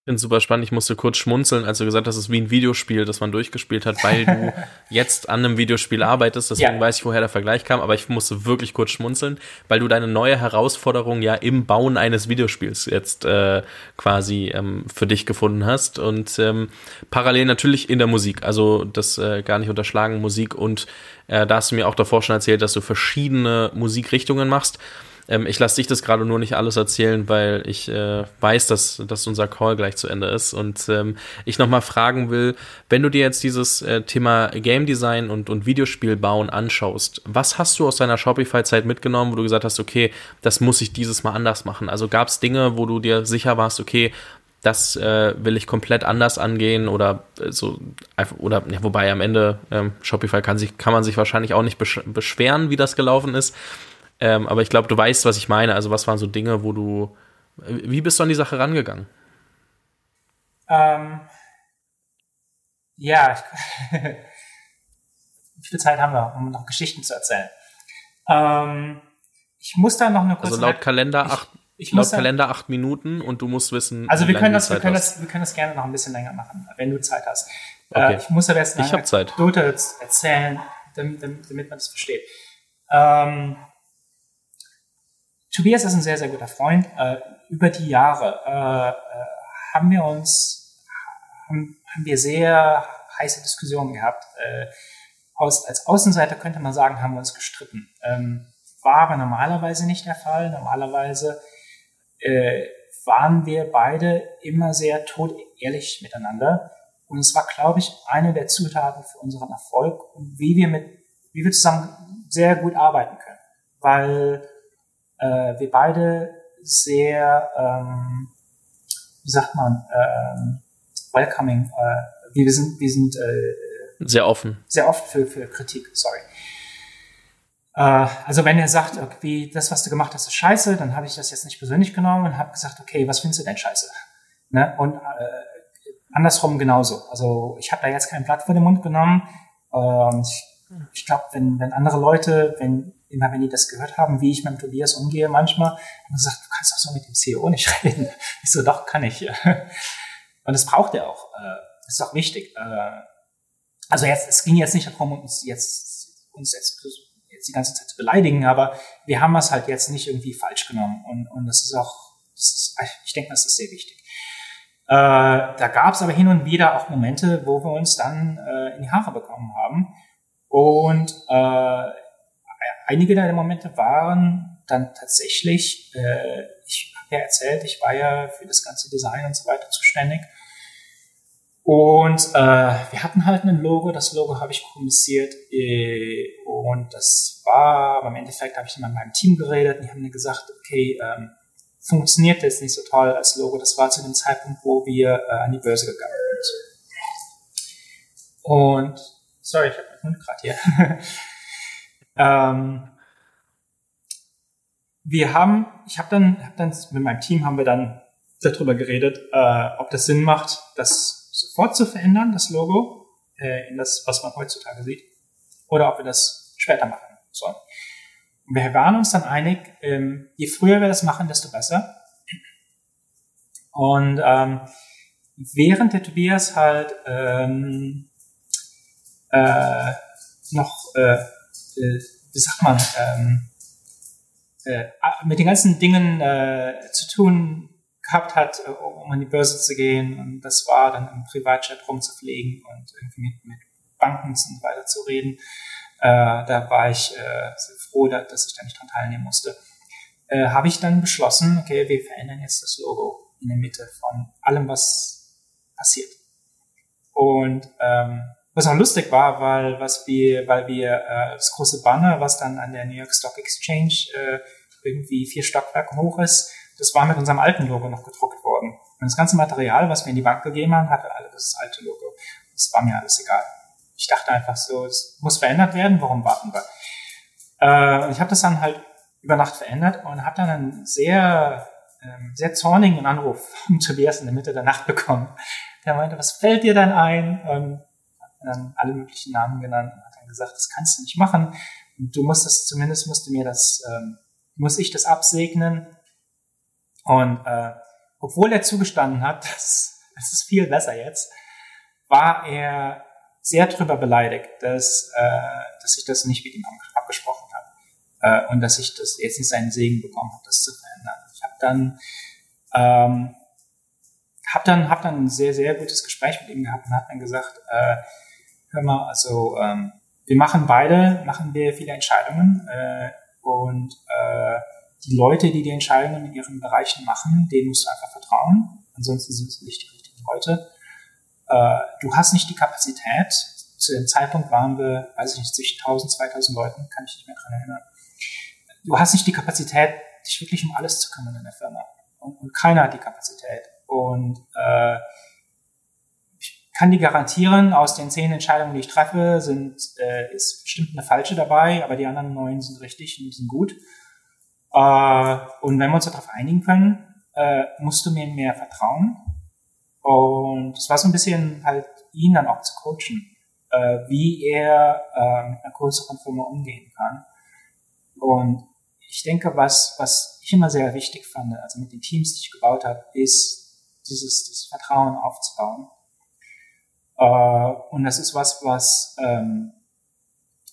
Bin super spannend. Ich musste kurz schmunzeln, als du gesagt hast, es ist wie ein Videospiel, das man durchgespielt hat, weil du jetzt an einem Videospiel arbeitest. Deswegen ja. weiß ich, woher der Vergleich kam. Aber ich musste wirklich kurz schmunzeln, weil du deine neue Herausforderung ja im Bauen eines Videospiels jetzt äh, quasi ähm, für dich gefunden hast. Und ähm, parallel natürlich in der Musik. Also das äh, gar nicht unterschlagen, Musik. Und äh, da hast du mir auch davor schon erzählt, dass du verschiedene Musikrichtungen machst. Ähm, ich lasse dich das gerade nur nicht alles erzählen, weil ich äh, weiß, dass, dass unser Call gleich zu Ende ist. Und ähm, ich nochmal fragen will, wenn du dir jetzt dieses äh, Thema Game Design und, und Videospiel bauen anschaust, was hast du aus deiner Shopify-Zeit mitgenommen, wo du gesagt hast, okay, das muss ich dieses Mal anders machen? Also gab es Dinge, wo du dir sicher warst, okay, das äh, will ich komplett anders angehen oder äh, so oder ja, wobei am Ende ähm, Shopify kann sich kann man sich wahrscheinlich auch nicht besch beschweren, wie das gelaufen ist. Ähm, aber ich glaube, du weißt, was ich meine. Also, was waren so Dinge, wo du. Wie bist du an die Sache rangegangen? Ähm, ja, wie viel Zeit haben wir, um noch Geschichten zu erzählen? Ähm, ich muss da noch eine kurze. Also laut Kalender acht, ich, ich laut Kalender acht Minuten und du musst wissen. Also wir können das, wir können das, wir können das gerne noch ein bisschen länger machen, wenn du Zeit hast. Äh, okay. Äh, ich muss aber erst eine Anekdote erzählen, damit, damit, damit man das versteht. Ähm, Tobias ist ein sehr, sehr guter Freund. Äh, über die Jahre äh, äh, haben wir uns, haben, haben, wir sehr heiße Diskussionen gehabt. Äh, aus, als Außenseiter könnte man sagen, haben wir uns gestritten. Ähm, war aber normalerweise nicht der Fall. Normalerweise äh, waren wir beide immer sehr todehrlich miteinander. Und es war, glaube ich, eine der Zutaten für unseren Erfolg und wie wir mit, wie wir zusammen sehr gut arbeiten können. Weil äh, wir beide sehr, ähm, wie sagt man, ähm, welcoming, äh, wir sind, wir sind äh, sehr offen. Sehr offen für, für Kritik, sorry. Äh, also wenn er sagt, irgendwie, das, was du gemacht hast, ist scheiße, dann habe ich das jetzt nicht persönlich genommen und habe gesagt, okay, was findest du denn scheiße? Ne? Und äh, andersrum genauso. Also ich habe da jetzt kein Blatt vor den Mund genommen. Ähm, ich ich glaube, wenn, wenn andere Leute, wenn immer wenn die das gehört haben, wie ich mit dem Tobias umgehe manchmal, haben gesagt, du kannst doch so mit dem CEO nicht reden. Ich so, doch, kann ich. Und das braucht er auch. Äh, das ist auch wichtig. Äh, also jetzt, es ging jetzt nicht darum, uns jetzt, uns jetzt, jetzt die ganze Zeit zu beleidigen, aber wir haben es halt jetzt nicht irgendwie falsch genommen. Und, und das ist auch, das ist, ich denke, das ist sehr wichtig. Äh, da gab es aber hin und wieder auch Momente, wo wir uns dann in die Haare bekommen haben. Und äh, einige der Momente waren dann tatsächlich, äh, ich habe ja erzählt, ich war ja für das ganze Design und so weiter zuständig. Und äh, wir hatten halt ein Logo, das Logo habe ich kommuniziert äh, und das war, aber im Endeffekt habe ich dann mit meinem Team geredet und die haben mir gesagt, okay, ähm, funktioniert das nicht so toll als Logo. Das war zu dem Zeitpunkt, wo wir äh, an die Börse gegangen sind. Und, sorry, ich habe Hund gerade hier. ähm, wir haben, ich habe dann, hab dann mit meinem Team haben wir dann darüber geredet, äh, ob das Sinn macht, das sofort zu verändern, das Logo, äh, in das, was man heutzutage sieht, oder ob wir das später machen sollen. Und wir waren uns dann einig, ähm, je früher wir das machen, desto besser. Und ähm, während der Tobias halt ähm, äh, noch, äh, äh, wie sagt man, ähm, äh, mit den ganzen Dingen äh, zu tun gehabt hat, um an die Börse zu gehen. Und das war dann im Privatchat rumzufliegen und irgendwie mit, mit Banken und so weiter zu reden. Da war ich sehr froh, dass, ich da nicht dran teilnehmen musste. Habe ich dann beschlossen, okay, wir verändern jetzt das Logo in der Mitte von allem, was passiert. Und ähm, was auch lustig war, weil was wir, weil wir äh, das große Banner, was dann an der New York Stock Exchange äh, irgendwie vier Stockwerke hoch ist, das war mit unserem alten Logo noch gedruckt worden. Und das ganze Material, was wir in die Bank gegeben haben, hatte alle das alte Logo. Das war mir alles egal. Ich dachte einfach so, es muss verändert werden, warum warten wir? Äh, ich habe das dann halt über Nacht verändert und habe dann einen sehr, ähm, sehr zornigen Anruf von Tobias in der Mitte der Nacht bekommen. Der meinte, was fällt dir dann ein? Und dann alle möglichen Namen genannt und hat dann gesagt, das kannst du nicht machen. Und du musst das, zumindest musst du mir das, ähm, muss ich das absegnen. Und äh, obwohl er zugestanden hat, dass, es ist viel besser jetzt, war er sehr drüber beleidigt, dass, äh, dass ich das nicht mit ihm abgesprochen habe äh, und dass ich das jetzt nicht seinen Segen bekommen habe, das zu verändern. Ich habe dann ähm, hab dann hab dann ein sehr sehr gutes Gespräch mit ihm gehabt und hat dann gesagt, äh, hör mal, also ähm, wir machen beide machen wir viele Entscheidungen äh, und äh, die Leute, die die Entscheidungen in ihren Bereichen machen, denen musst du einfach vertrauen. Ansonsten sind es nicht die richtigen Leute. Äh, du hast nicht die Kapazität. Zu dem Zeitpunkt waren wir, weiß ich nicht, zwischen 1000, 2000 Leuten, kann ich nicht mehr dran erinnern. Du hast nicht die Kapazität, dich wirklich um alles zu kümmern in der Firma. Und, und keiner hat die Kapazität. Und äh, kann dir garantieren, aus den zehn Entscheidungen, die ich treffe, sind, äh, ist bestimmt eine falsche dabei, aber die anderen neun sind richtig und sind gut. Äh, und wenn wir uns darauf einigen können, äh, musst du mir mehr vertrauen. Und es war so ein bisschen halt ihn dann auch zu coachen, äh, wie er äh, mit einer größeren Firma umgehen kann. Und ich denke, was, was ich immer sehr wichtig fand, also mit den Teams, die ich gebaut habe, ist dieses, dieses Vertrauen aufzubauen. Äh, und das ist was, was ähm,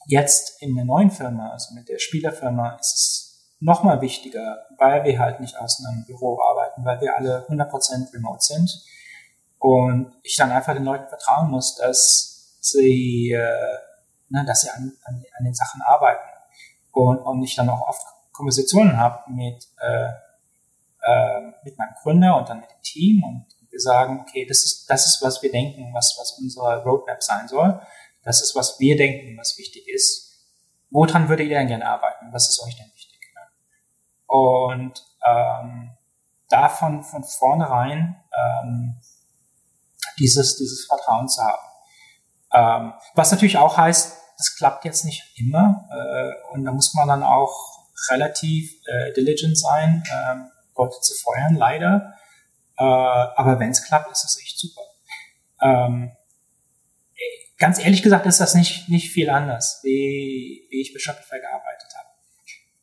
jetzt in der neuen Firma, also mit der Spielerfirma, ist es nochmal wichtiger, weil wir halt nicht aus einem Büro arbeiten, weil wir alle 100% remote sind. Und ich dann einfach den Leuten vertrauen muss, dass sie, äh, ne, dass sie an, an, an den Sachen arbeiten. Und, und ich dann auch oft Konversationen habe mit, äh, äh, mit meinem Gründer und dann mit dem Team und wir sagen, okay, das ist, das ist, was wir denken, was, was unsere Roadmap sein soll. Das ist, was wir denken, was wichtig ist. Woran würdet ihr denn gerne arbeiten? Was ist euch denn und ähm, davon von vornherein ähm, dieses, dieses Vertrauen zu haben. Ähm, was natürlich auch heißt, das klappt jetzt nicht immer äh, und da muss man dann auch relativ äh, diligent sein, äh, Leute zu feuern, leider. Äh, aber wenn es klappt, ist es echt super. Ähm, ganz ehrlich gesagt ist das nicht, nicht viel anders, wie, wie ich bei Shopify gearbeitet habe.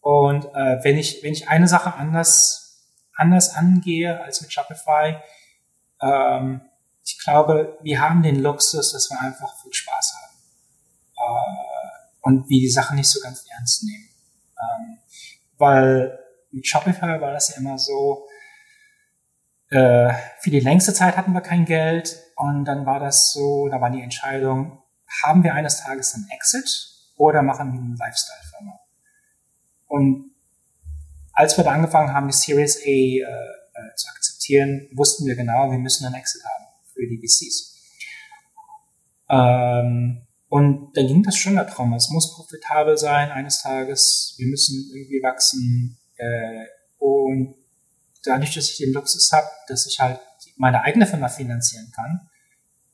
Und äh, wenn ich wenn ich eine Sache anders anders angehe als mit Shopify, ähm, ich glaube, wir haben den Luxus, dass wir einfach viel Spaß haben äh, und wir die Sache nicht so ganz ernst nehmen, ähm, weil mit Shopify war das ja immer so. Äh, für die längste Zeit hatten wir kein Geld und dann war das so, da war die Entscheidung, haben wir eines Tages einen Exit oder machen wir eine Lifestyle-Firma? Und als wir da angefangen haben, die Series A äh, äh, zu akzeptieren, wussten wir genau, wir müssen einen Exit haben für die VCs. Ähm, und da ging das schon darum, es muss profitabel sein eines Tages, wir müssen irgendwie wachsen. Äh, und dadurch, dass ich den Luxus habe, dass ich halt meine eigene Firma finanzieren kann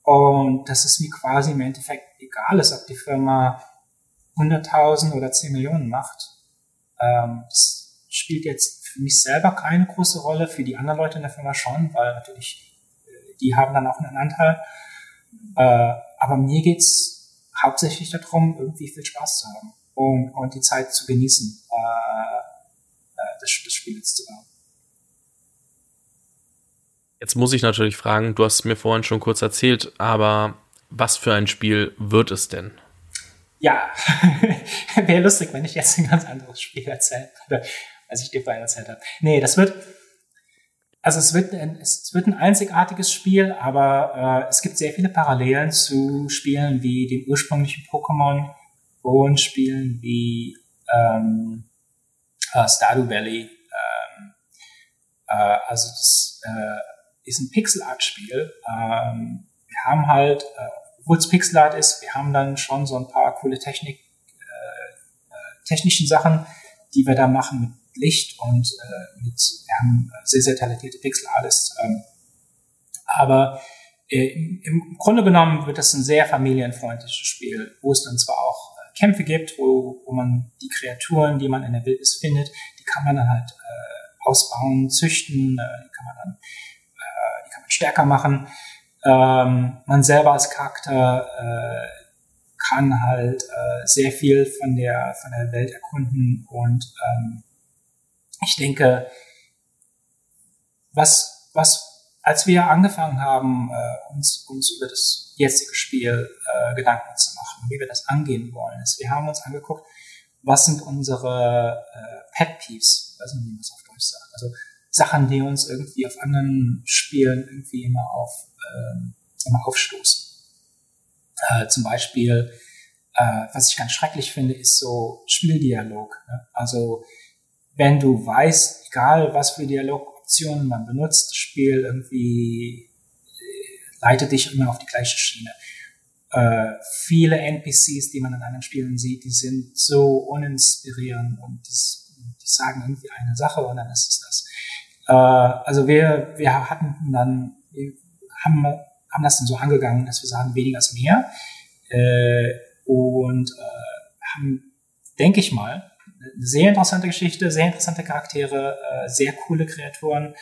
und dass es mir quasi im Endeffekt egal ist, ob die Firma 100.000 oder 10 Millionen macht, ähm, das spielt jetzt für mich selber keine große Rolle, für die anderen Leute in der Firma schon, weil natürlich äh, die haben dann auch einen Anteil. Äh, aber mir geht's hauptsächlich darum, irgendwie viel Spaß zu haben und, und die Zeit zu genießen, äh, äh, des, des Spiels zu bauen. Jetzt muss ich natürlich fragen, du hast mir vorhin schon kurz erzählt, aber was für ein Spiel wird es denn? ja, wäre lustig, wenn ich jetzt ein ganz anderes Spiel erzähle, oder als ich dir vorhin erzählt habe. Nee, das wird, also es wird, ein, es wird ein einzigartiges Spiel, aber äh, es gibt sehr viele Parallelen zu Spielen wie dem ursprünglichen Pokémon und Spielen wie ähm, äh, Stardew Valley. Ähm, äh, also das äh, ist ein Pixel-Art-Spiel. Ähm, wir haben halt äh, obwohl es Pixelart ist, wir haben dann schon so ein paar coole Technik, äh, äh, technischen Sachen, die wir da machen mit Licht und äh, mit, wir haben sehr, sehr talentierte Pixel-Artists. Ähm, aber äh, im Grunde genommen wird das ein sehr familienfreundliches Spiel, wo es dann zwar auch äh, Kämpfe gibt, wo, wo man die Kreaturen, die man in der Wildnis findet, die kann man dann halt äh, ausbauen, züchten, äh, die kann man dann äh, die kann man stärker machen. Ähm, man selber als Charakter äh, kann halt äh, sehr viel von der von der Welt erkunden und ähm, ich denke, was was als wir angefangen haben, äh, uns, uns über das jetzige Spiel äh, Gedanken zu machen, wie wir das angehen wollen, ist, wir haben uns angeguckt, was sind unsere äh, Pet Peeves, weiß nicht, wie man es auf Deutsch sagt, also Sachen, die uns irgendwie auf anderen Spielen irgendwie immer auf ähm, immer aufstoßen. Äh, zum Beispiel, äh, was ich ganz schrecklich finde, ist so Spieldialog. Ne? Also wenn du weißt, egal was für Dialogoptionen man benutzt, das Spiel irgendwie äh, leitet dich immer auf die gleiche Schiene. Äh, viele NPCs, die man in anderen Spielen sieht, die sind so uninspirierend und das, die sagen irgendwie eine Sache und dann ist es das. Äh, also wir, wir hatten dann, wir haben, haben das dann so angegangen, dass wir sagen, weniger ist mehr. Äh, und äh, haben, denke ich mal, eine sehr interessante Geschichte, sehr interessante Charaktere, äh, sehr coole Kreaturen.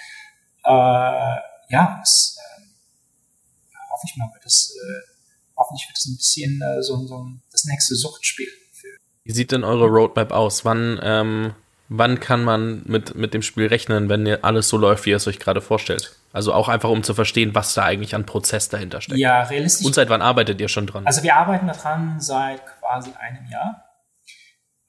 Äh, ja, das äh, hoffe ich mal, wird das, äh, hoffentlich wird das ein bisschen äh, so, so das nächste Suchtspiel. Wie sieht denn eure Roadmap aus? Wann ähm, wann kann man mit, mit dem Spiel rechnen, wenn alles so läuft, wie ihr es euch gerade vorstellt? Also auch einfach, um zu verstehen, was da eigentlich an Prozess dahinter steckt. Ja, realistisch. Und seit wann arbeitet ihr schon dran? Also wir arbeiten daran seit quasi einem Jahr.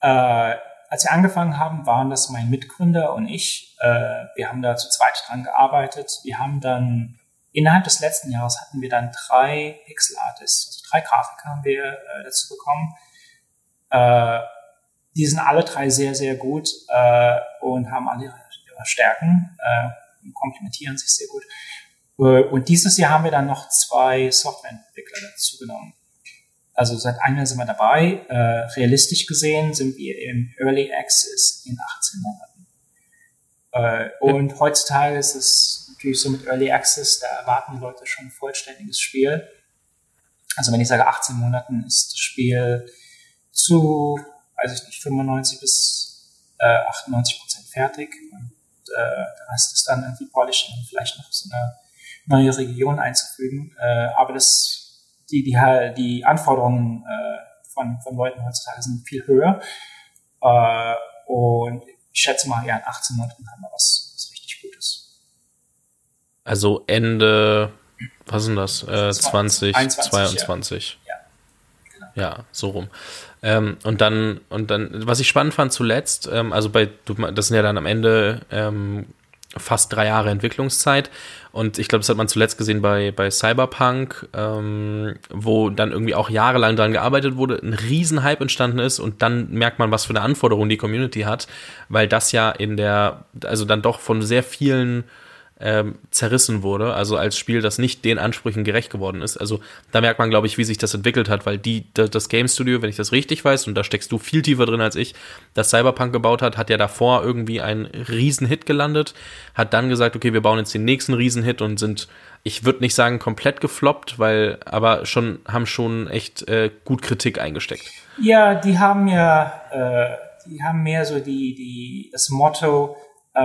Äh, als wir angefangen haben, waren das mein Mitgründer und ich. Äh, wir haben da zu zweit dran gearbeitet. Wir haben dann innerhalb des letzten Jahres hatten wir dann drei Pixel Artists, also drei Grafiker haben wir äh, dazu bekommen. Die sind alle drei sehr, sehr gut äh, und haben alle ihre, Stärken äh, und komplementieren sich sehr gut. Äh, und dieses Jahr haben wir dann noch zwei Softwareentwickler dazu genommen. Also seit einem Jahr sind wir dabei. Äh, realistisch gesehen sind wir im Early Access in 18 Monaten. Äh, und heutzutage ist es natürlich so mit Early Access, da erwarten die Leute schon ein vollständiges Spiel. Also wenn ich sage 18 Monaten, ist das Spiel zu weiß ich nicht, 95 bis äh, 98 Prozent fertig und äh, der Rest ist dann irgendwie Polishing und vielleicht noch so eine neue Region einzufügen. Äh, aber das, die, die, die Anforderungen äh, von, von Leuten heutzutage sind viel höher. Äh, und ich schätze mal, ja, in 18 Monaten haben wir was, was richtig Gutes. Also Ende, was sind das? Äh, 2022. Ja. Genau. ja, so rum. Ähm, und dann, und dann, was ich spannend fand zuletzt, ähm, also bei, das sind ja dann am Ende ähm, fast drei Jahre Entwicklungszeit. Und ich glaube, das hat man zuletzt gesehen bei, bei Cyberpunk, ähm, wo dann irgendwie auch jahrelang daran gearbeitet wurde, ein Riesenhype entstanden ist und dann merkt man, was für eine Anforderung die Community hat, weil das ja in der, also dann doch von sehr vielen ähm, zerrissen wurde, also als Spiel, das nicht den Ansprüchen gerecht geworden ist. Also da merkt man, glaube ich, wie sich das entwickelt hat, weil die, das Game Studio, wenn ich das richtig weiß, und da steckst du viel tiefer drin als ich, das Cyberpunk gebaut hat, hat ja davor irgendwie einen Riesenhit gelandet, hat dann gesagt, okay, wir bauen jetzt den nächsten Riesenhit und sind, ich würde nicht sagen komplett gefloppt, weil, aber schon, haben schon echt äh, gut Kritik eingesteckt. Ja, die haben ja, äh, die haben mehr so die, die, das Motto,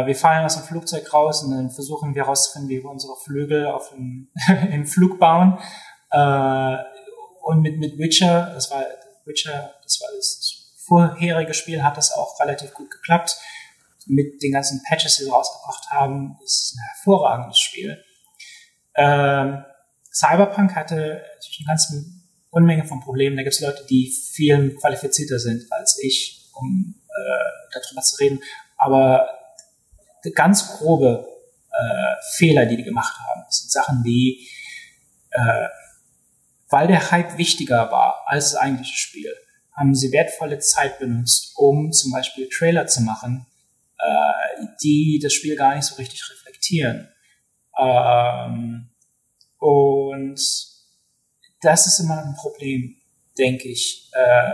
wir fallen aus dem Flugzeug raus und dann versuchen wir herauszufinden, wie wir unsere Flügel auf dem, im Flug bauen. Äh, und mit, mit Witcher, das war Witcher, das war das vorherige Spiel, hat das auch relativ gut geklappt. Mit den ganzen Patches, die sie rausgebracht haben, ist ein hervorragendes Spiel. Ähm, Cyberpunk hatte natürlich eine ganze Unmenge von Problemen. Da gibt es Leute, die viel qualifizierter sind als ich, um äh, darüber zu reden. Aber ganz grobe äh, Fehler, die die gemacht haben. Das sind Sachen wie, äh, weil der Hype wichtiger war als das eigentliche Spiel, haben sie wertvolle Zeit benutzt, um zum Beispiel Trailer zu machen, äh, die das Spiel gar nicht so richtig reflektieren. Ähm, und das ist immer ein Problem, denke ich, äh,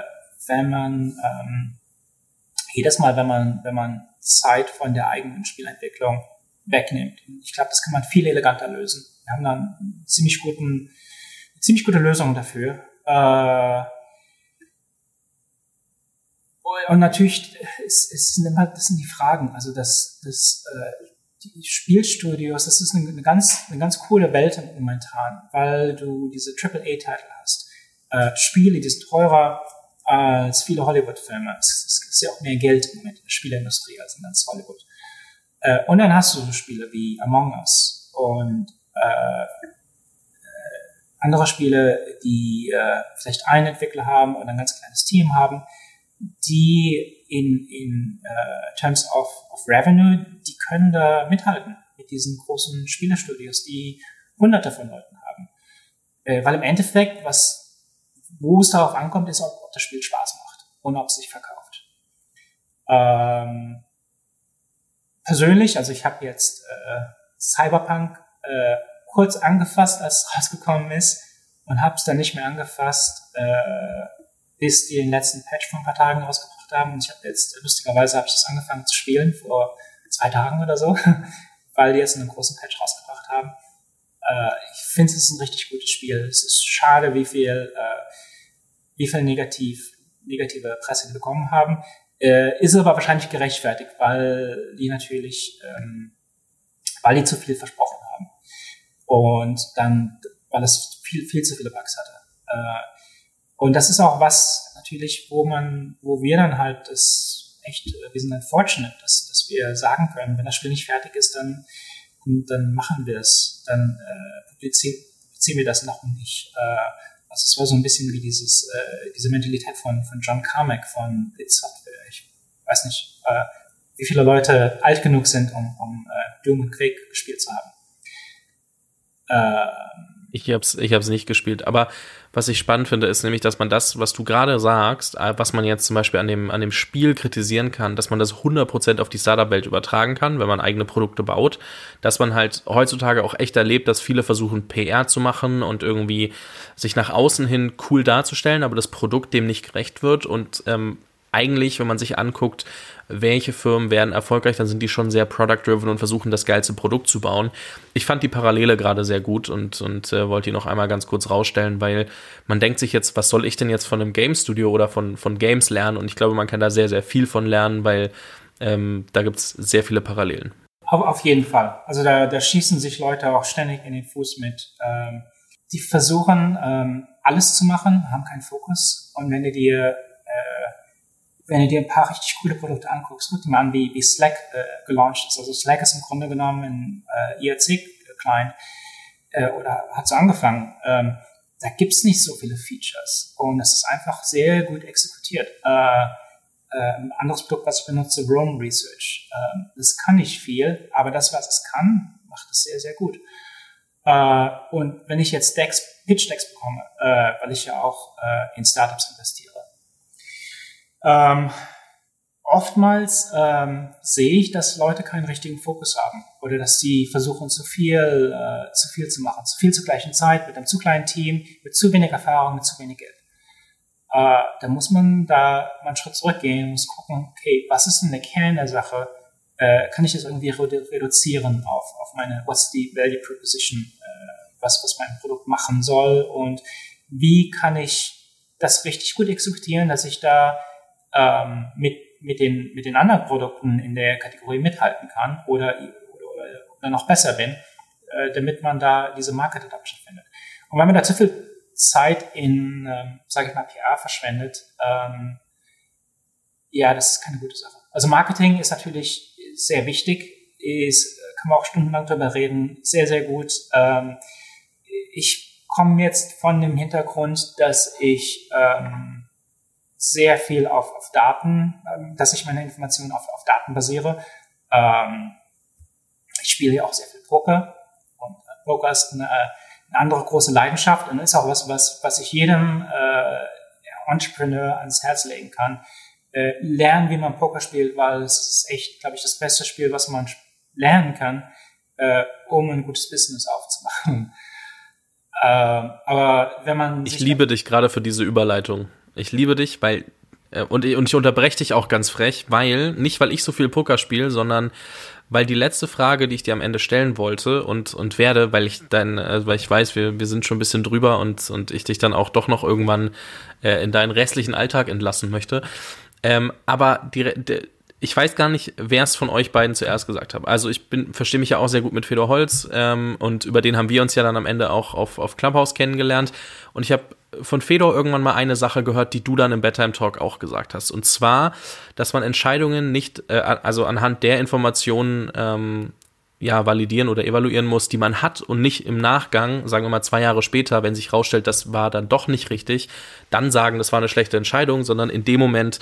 wenn man ähm, jedes Mal, wenn man, wenn man Zeit von der eigenen Spielentwicklung wegnimmt. Ich glaube, das kann man viel eleganter lösen. Wir haben dann ziemlich guten, ziemlich gute Lösung dafür. Äh, und natürlich ist, ist sind immer, das sind die Fragen. Also das, das äh, die Spielstudios, das ist eine, eine, ganz, eine ganz coole Welt momentan, weil du diese AAA-Titel hast. Äh, Spiele, die sind teurer, als viele Hollywood-Filme. Es, es ist ja auch mehr Geld im Moment in der Spieleindustrie als in ganz Hollywood. Äh, und dann hast du so Spiele wie Among Us und äh, äh, andere Spiele, die äh, vielleicht einen Entwickler haben oder ein ganz kleines Team haben, die in, in äh, Terms of, of Revenue, die können da mithalten mit diesen großen Spielestudios, die hunderte von Leuten haben. Äh, weil im Endeffekt, was, wo es darauf ankommt, ist, ob, ob das Spiel Spaß macht und ob es sich verkauft. Ähm, persönlich, also ich habe jetzt äh, Cyberpunk äh, kurz angefasst, als es rausgekommen ist und habe es dann nicht mehr angefasst, äh, bis die den letzten Patch vor ein paar Tagen rausgebracht haben. Und ich habe jetzt, lustigerweise habe ich das angefangen zu spielen vor zwei Tagen oder so, weil die jetzt einen großen Patch rausgebracht haben. Äh, ich finde, es ist ein richtig gutes Spiel. Es ist schade, wie viel, äh, wie viel negativ, negative Presse die bekommen haben. Äh, ist aber wahrscheinlich gerechtfertigt, weil die natürlich, ähm, weil die zu viel versprochen haben. Und dann, weil es viel, viel zu viele Bugs hatte. Äh, und das ist auch was natürlich, wo man, wo wir dann halt das echt, äh, wir sind dann fortunate, dass, dass wir sagen können, wenn das Spiel nicht fertig ist, dann, dann machen wir es, dann äh, publizieren, publizieren wir das noch nicht. Äh, also es war so ein bisschen wie dieses, äh, diese Mentalität von, von John Carmack von Bit Software. Ich weiß nicht, äh, wie viele Leute alt genug sind, um, um äh, Doom und Quake gespielt zu haben. Äh, ich hab's, ich hab's nicht gespielt, aber was ich spannend finde, ist nämlich, dass man das, was du gerade sagst, äh, was man jetzt zum Beispiel an dem, an dem Spiel kritisieren kann, dass man das 100% auf die Startup-Welt übertragen kann, wenn man eigene Produkte baut, dass man halt heutzutage auch echt erlebt, dass viele versuchen, PR zu machen und irgendwie sich nach außen hin cool darzustellen, aber das Produkt dem nicht gerecht wird. Und ähm, eigentlich, wenn man sich anguckt, welche Firmen werden erfolgreich, dann sind die schon sehr product-driven und versuchen, das geilste Produkt zu bauen. Ich fand die Parallele gerade sehr gut und, und äh, wollte die noch einmal ganz kurz rausstellen, weil man denkt sich jetzt, was soll ich denn jetzt von einem Game Studio oder von, von Games lernen? Und ich glaube, man kann da sehr, sehr viel von lernen, weil ähm, da gibt es sehr viele Parallelen. Auf, auf jeden Fall. Also da, da schießen sich Leute auch ständig in den Fuß mit. Ähm, die versuchen, ähm, alles zu machen, haben keinen Fokus. Und wenn du dir äh, wenn du dir ein paar richtig coole Produkte anguckst, guck dir mal an, wie, wie Slack äh, gelauncht ist. Also Slack ist im Grunde genommen ein äh, IRC-Client äh, oder hat so angefangen. Ähm, da gibt's nicht so viele Features und es ist einfach sehr gut exekutiert. Äh, äh, ein anderes Produkt, was ich benutze, Roam Research. Äh, das kann nicht viel, aber das, was es kann, macht es sehr, sehr gut. Äh, und wenn ich jetzt Decks, Pitch Decks bekomme, äh, weil ich ja auch äh, in Startups investiere, ähm, oftmals ähm, sehe ich, dass Leute keinen richtigen Fokus haben oder dass sie versuchen, zu viel, äh, zu viel zu machen, zu viel zur gleichen Zeit mit einem zu kleinen Team, mit zu wenig Erfahrung, mit zu wenig Geld. Äh, da muss man da mal einen Schritt zurückgehen muss gucken, okay, was ist denn der Kern der Sache? Äh, kann ich das irgendwie reduzieren auf, auf meine, what's the value proposition, äh, was, was mein Produkt machen soll und wie kann ich das richtig gut exekutieren, dass ich da ähm, mit, mit, den, mit den anderen Produkten in der Kategorie mithalten kann oder, oder, oder noch besser bin, äh, damit man da diese Market Adoption findet. Und wenn man da zu viel Zeit in, ähm, sage ich mal, PR verschwendet, ähm, ja, das ist keine gute Sache. Also Marketing ist natürlich sehr wichtig, ist, kann man auch stundenlang darüber reden, sehr, sehr gut. Ähm, ich komme jetzt von dem Hintergrund, dass ich ähm, sehr viel auf, auf Daten, ähm, dass ich meine Informationen auf, auf Daten basiere. Ähm, ich spiele ja auch sehr viel Poker und äh, Poker ist eine, eine andere große Leidenschaft und ist auch was, was, was ich jedem äh, Entrepreneur ans Herz legen kann. Äh, lernen, wie man Poker spielt, weil es ist echt, glaube ich, das beste Spiel, was man lernen kann, äh, um ein gutes Business aufzumachen. äh, aber wenn man ich liebe dich gerade für diese Überleitung. Ich liebe dich, weil äh, und, und ich unterbreche dich auch ganz frech, weil, nicht weil ich so viel Poker spiele, sondern weil die letzte Frage, die ich dir am Ende stellen wollte und, und werde, weil ich dann, äh, weil ich weiß, wir, wir sind schon ein bisschen drüber und, und ich dich dann auch doch noch irgendwann äh, in deinen restlichen Alltag entlassen möchte. Ähm, aber die, die, ich weiß gar nicht, wer es von euch beiden zuerst gesagt hat. Also ich bin, verstehe mich ja auch sehr gut mit Fedor Holz ähm, und über den haben wir uns ja dann am Ende auch auf, auf Clubhouse kennengelernt. Und ich habe von Fedor irgendwann mal eine Sache gehört, die du dann im Bedtime Talk auch gesagt hast. Und zwar, dass man Entscheidungen nicht, äh, also anhand der Informationen ähm, ja, validieren oder evaluieren muss, die man hat und nicht im Nachgang, sagen wir mal zwei Jahre später, wenn sich rausstellt, das war dann doch nicht richtig, dann sagen, das war eine schlechte Entscheidung, sondern in dem Moment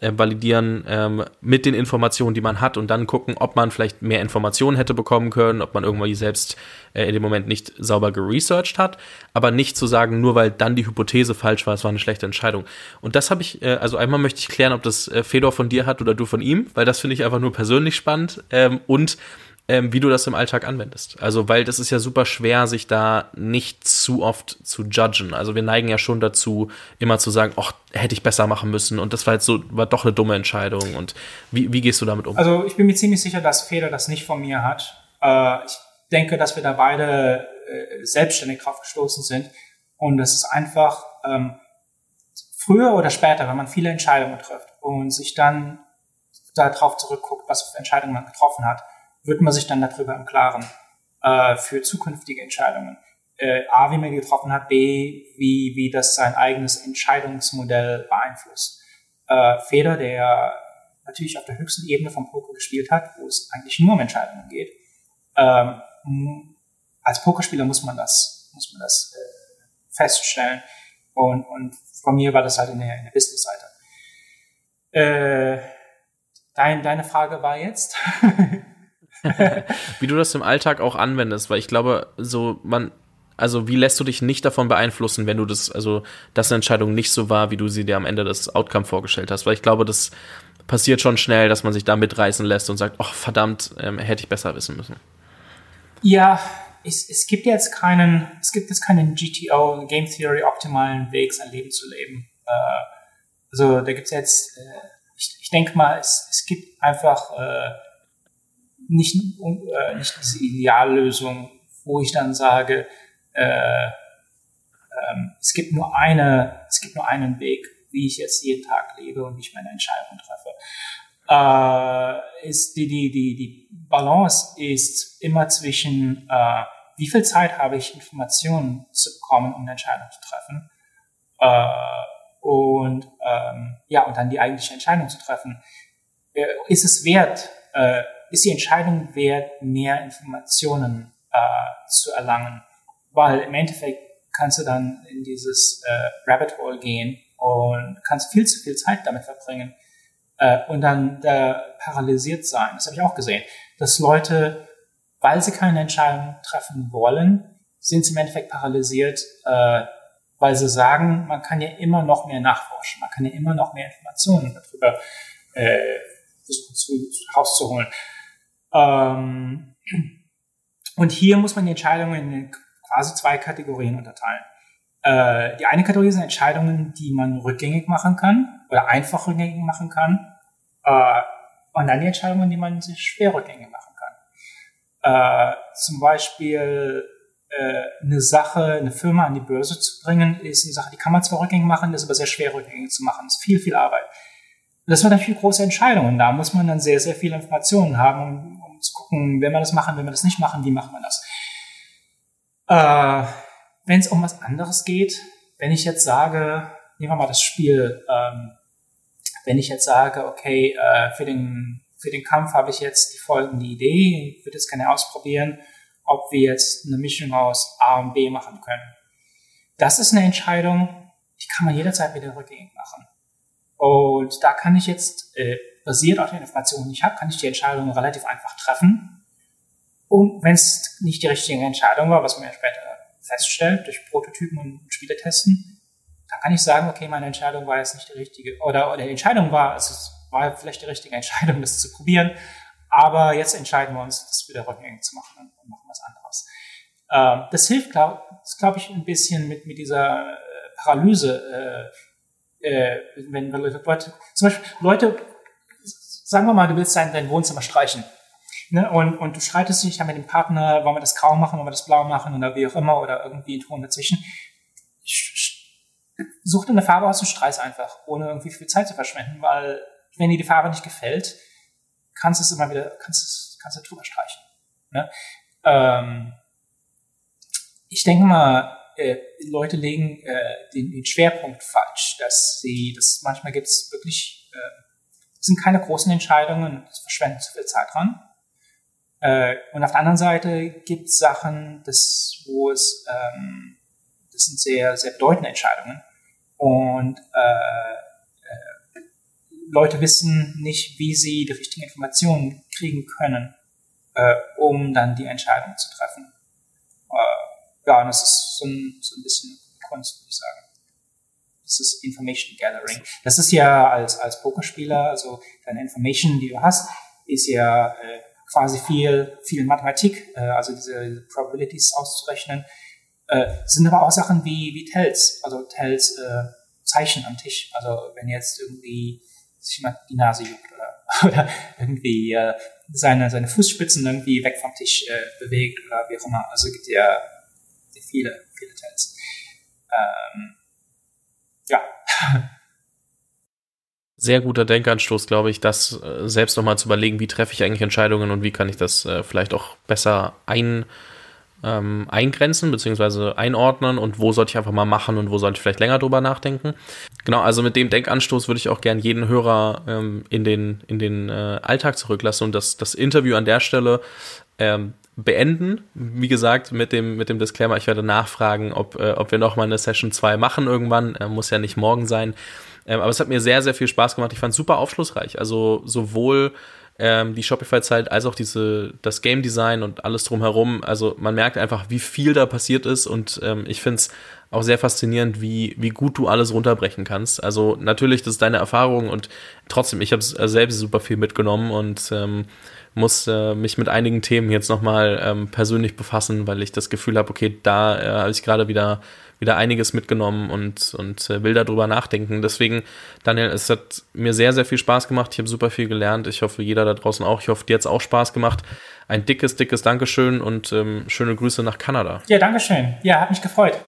äh, validieren ähm, mit den Informationen, die man hat und dann gucken, ob man vielleicht mehr Informationen hätte bekommen können, ob man irgendwie selbst äh, in dem Moment nicht sauber geresearched hat, aber nicht zu sagen, nur weil dann die Hypothese falsch war, es war eine schlechte Entscheidung. Und das habe ich, äh, also einmal möchte ich klären, ob das äh, Fedor von dir hat oder du von ihm, weil das finde ich einfach nur persönlich spannend ähm, und ähm, wie du das im Alltag anwendest. Also, weil das ist ja super schwer, sich da nicht zu oft zu judgen. Also wir neigen ja schon dazu, immer zu sagen, ach, hätte ich besser machen müssen und das war jetzt so, war doch eine dumme Entscheidung. Und wie, wie gehst du damit um? Also ich bin mir ziemlich sicher, dass Feder das nicht von mir hat. Äh, ich denke, dass wir da beide äh, selbstständig drauf gestoßen sind. Und das ist einfach ähm, früher oder später, wenn man viele Entscheidungen trifft und sich dann darauf zurückguckt, was für Entscheidungen man getroffen hat, wird man sich dann darüber im Klaren äh, für zukünftige Entscheidungen. Äh, A, wie man getroffen hat, B, wie, wie das sein eigenes Entscheidungsmodell beeinflusst. Äh, Feder, der natürlich auf der höchsten Ebene vom Poker gespielt hat, wo es eigentlich nur um Entscheidungen geht. Ähm, als Pokerspieler muss man das, muss man das äh, feststellen. Und, und von mir war das halt in der, in der Business-Seite. Äh, dein, deine Frage war jetzt? wie du das im Alltag auch anwendest, weil ich glaube, so man, also wie lässt du dich nicht davon beeinflussen, wenn du das, also dass eine Entscheidung nicht so war, wie du sie dir am Ende des Outcome vorgestellt hast, weil ich glaube, das passiert schon schnell, dass man sich da mitreißen lässt und sagt, ach verdammt, ähm, hätte ich besser wissen müssen. Ja, es, es gibt jetzt keinen, es gibt jetzt keinen GTO, Game Theory optimalen Weg, sein Leben zu leben. Äh, also da gibt's jetzt, äh, ich, ich denke mal, es, es gibt einfach äh, nicht, äh, nicht diese Ideallösung, wo ich dann sage, äh, ähm, es gibt nur eine, es gibt nur einen Weg, wie ich jetzt jeden Tag lebe und wie ich meine Entscheidung treffe. Äh, ist die, die, die, die Balance ist immer zwischen, äh, wie viel Zeit habe ich, Informationen zu bekommen, um eine Entscheidung zu treffen, äh, und ähm, ja, und dann die eigentliche Entscheidung zu treffen. Äh, ist es wert, äh, ist die Entscheidung wert, mehr Informationen äh, zu erlangen. Weil im Endeffekt kannst du dann in dieses äh, Rabbit Hole gehen und kannst viel zu viel Zeit damit verbringen äh, und dann da paralysiert sein. Das habe ich auch gesehen, dass Leute, weil sie keine Entscheidung treffen wollen, sind sie im Endeffekt paralysiert, äh, weil sie sagen, man kann ja immer noch mehr nachforschen, man kann ja immer noch mehr Informationen darüber äh, versuchen zu, rauszuholen. Ähm, und hier muss man die Entscheidungen in quasi zwei Kategorien unterteilen. Äh, die eine Kategorie sind Entscheidungen, die man rückgängig machen kann oder einfach rückgängig machen kann. Äh, und dann die Entscheidungen, die man sich schwer rückgängig machen kann. Äh, zum Beispiel äh, eine Sache, eine Firma an die Börse zu bringen, ist eine Sache, die kann man zwar rückgängig machen, ist aber sehr schwer rückgängig zu machen. Das ist viel, viel Arbeit. Das sind natürlich große Entscheidungen. Da muss man dann sehr, sehr viele Informationen haben, um, zu gucken, wenn wir das machen, wenn wir das nicht machen, wie machen wir das. Äh, wenn es um was anderes geht, wenn ich jetzt sage, nehmen wir mal das Spiel, ähm, wenn ich jetzt sage, okay, äh, für, den, für den Kampf habe ich jetzt die folgende Idee, ich würde jetzt gerne ausprobieren, ob wir jetzt eine Mischung aus A und B machen können. Das ist eine Entscheidung, die kann man jederzeit wieder rückgängig machen. Und da kann ich jetzt, äh, basiert auf den Informationen, die ich habe, kann ich die Entscheidung relativ einfach treffen. Und wenn es nicht die richtige Entscheidung war, was man ja später feststellt durch Prototypen und Spiele testen, dann kann ich sagen, okay, meine Entscheidung war jetzt nicht die richtige, oder, oder die Entscheidung war, also es war vielleicht die richtige Entscheidung, das zu probieren, aber jetzt entscheiden wir uns, das wieder rückgängig zu machen und machen was anderes. Ähm, das hilft, glaube glaub ich, ein bisschen mit, mit dieser äh, Paralyse, äh, äh, wenn Leute, zum Beispiel Leute, sagen wir mal, du willst dein, dein Wohnzimmer streichen. Ne? Und, und du streitest dich dann mit dem Partner, wollen wir das grau machen, wollen wir das blau machen oder wie auch immer oder irgendwie Ton dazwischen. Such dir eine Farbe aus und streich's einfach, ohne irgendwie viel Zeit zu verschwenden, weil wenn dir die Farbe nicht gefällt, kannst du es immer wieder, kannst du, kannst du drüber streichen. Ne? Ähm, ich denke mal, äh, Leute legen äh, den, den Schwerpunkt falsch, dass sie, das manchmal gibt es wirklich, äh, sind keine großen Entscheidungen, es verschwenden zu viel Zeit dran. Äh, und auf der anderen Seite gibt es Sachen, das, wo es, ähm, das sind sehr, sehr bedeutende Entscheidungen. Und äh, äh, Leute wissen nicht, wie sie die richtigen Informationen kriegen können, äh, um dann die Entscheidung zu treffen. Äh, ja, und das ist so ein, so ein bisschen Kunst, würde ich sagen. Das ist Information Gathering. Das ist ja als, als Pokerspieler, also deine Information, die du hast, ist ja äh, quasi viel, viel Mathematik, äh, also diese Probabilities auszurechnen. Äh, sind aber auch Sachen wie, wie Tells, also Tells äh, Zeichen am Tisch. Also wenn jetzt irgendwie sich mal die Nase juckt oder, oder irgendwie äh, seine, seine Fußspitzen irgendwie weg vom Tisch äh, bewegt oder wie auch immer. Also gibt ja viele, viele Tells. Ähm, ja. Sehr guter Denkanstoß, glaube ich, das äh, selbst nochmal zu überlegen, wie treffe ich eigentlich Entscheidungen und wie kann ich das äh, vielleicht auch besser ein, ähm, eingrenzen bzw. einordnen und wo sollte ich einfach mal machen und wo sollte ich vielleicht länger drüber nachdenken. Genau, also mit dem Denkanstoß würde ich auch gern jeden Hörer ähm, in den, in den äh, Alltag zurücklassen und das, das Interview an der Stelle ähm, beenden. Wie gesagt, mit dem, mit dem Disclaimer, ich werde nachfragen, ob, äh, ob wir noch mal eine Session 2 machen irgendwann. Äh, muss ja nicht morgen sein. Ähm, aber es hat mir sehr, sehr viel Spaß gemacht. Ich fand es super aufschlussreich. Also sowohl ähm, die Shopify-Zeit als auch diese, das Game Design und alles drumherum. Also man merkt einfach, wie viel da passiert ist und ähm, ich finde es auch sehr faszinierend, wie, wie gut du alles runterbrechen kannst. Also natürlich, das ist deine Erfahrung und trotzdem, ich habe selbst super viel mitgenommen und ähm, muss äh, mich mit einigen Themen jetzt nochmal ähm, persönlich befassen, weil ich das Gefühl habe, okay, da äh, habe ich gerade wieder, wieder einiges mitgenommen und, und äh, will darüber nachdenken. Deswegen, Daniel, es hat mir sehr, sehr viel Spaß gemacht. Ich habe super viel gelernt. Ich hoffe, jeder da draußen auch. Ich hoffe, dir hat es auch Spaß gemacht. Ein dickes, dickes Dankeschön und ähm, schöne Grüße nach Kanada. Ja, Dankeschön. Ja, hat mich gefreut.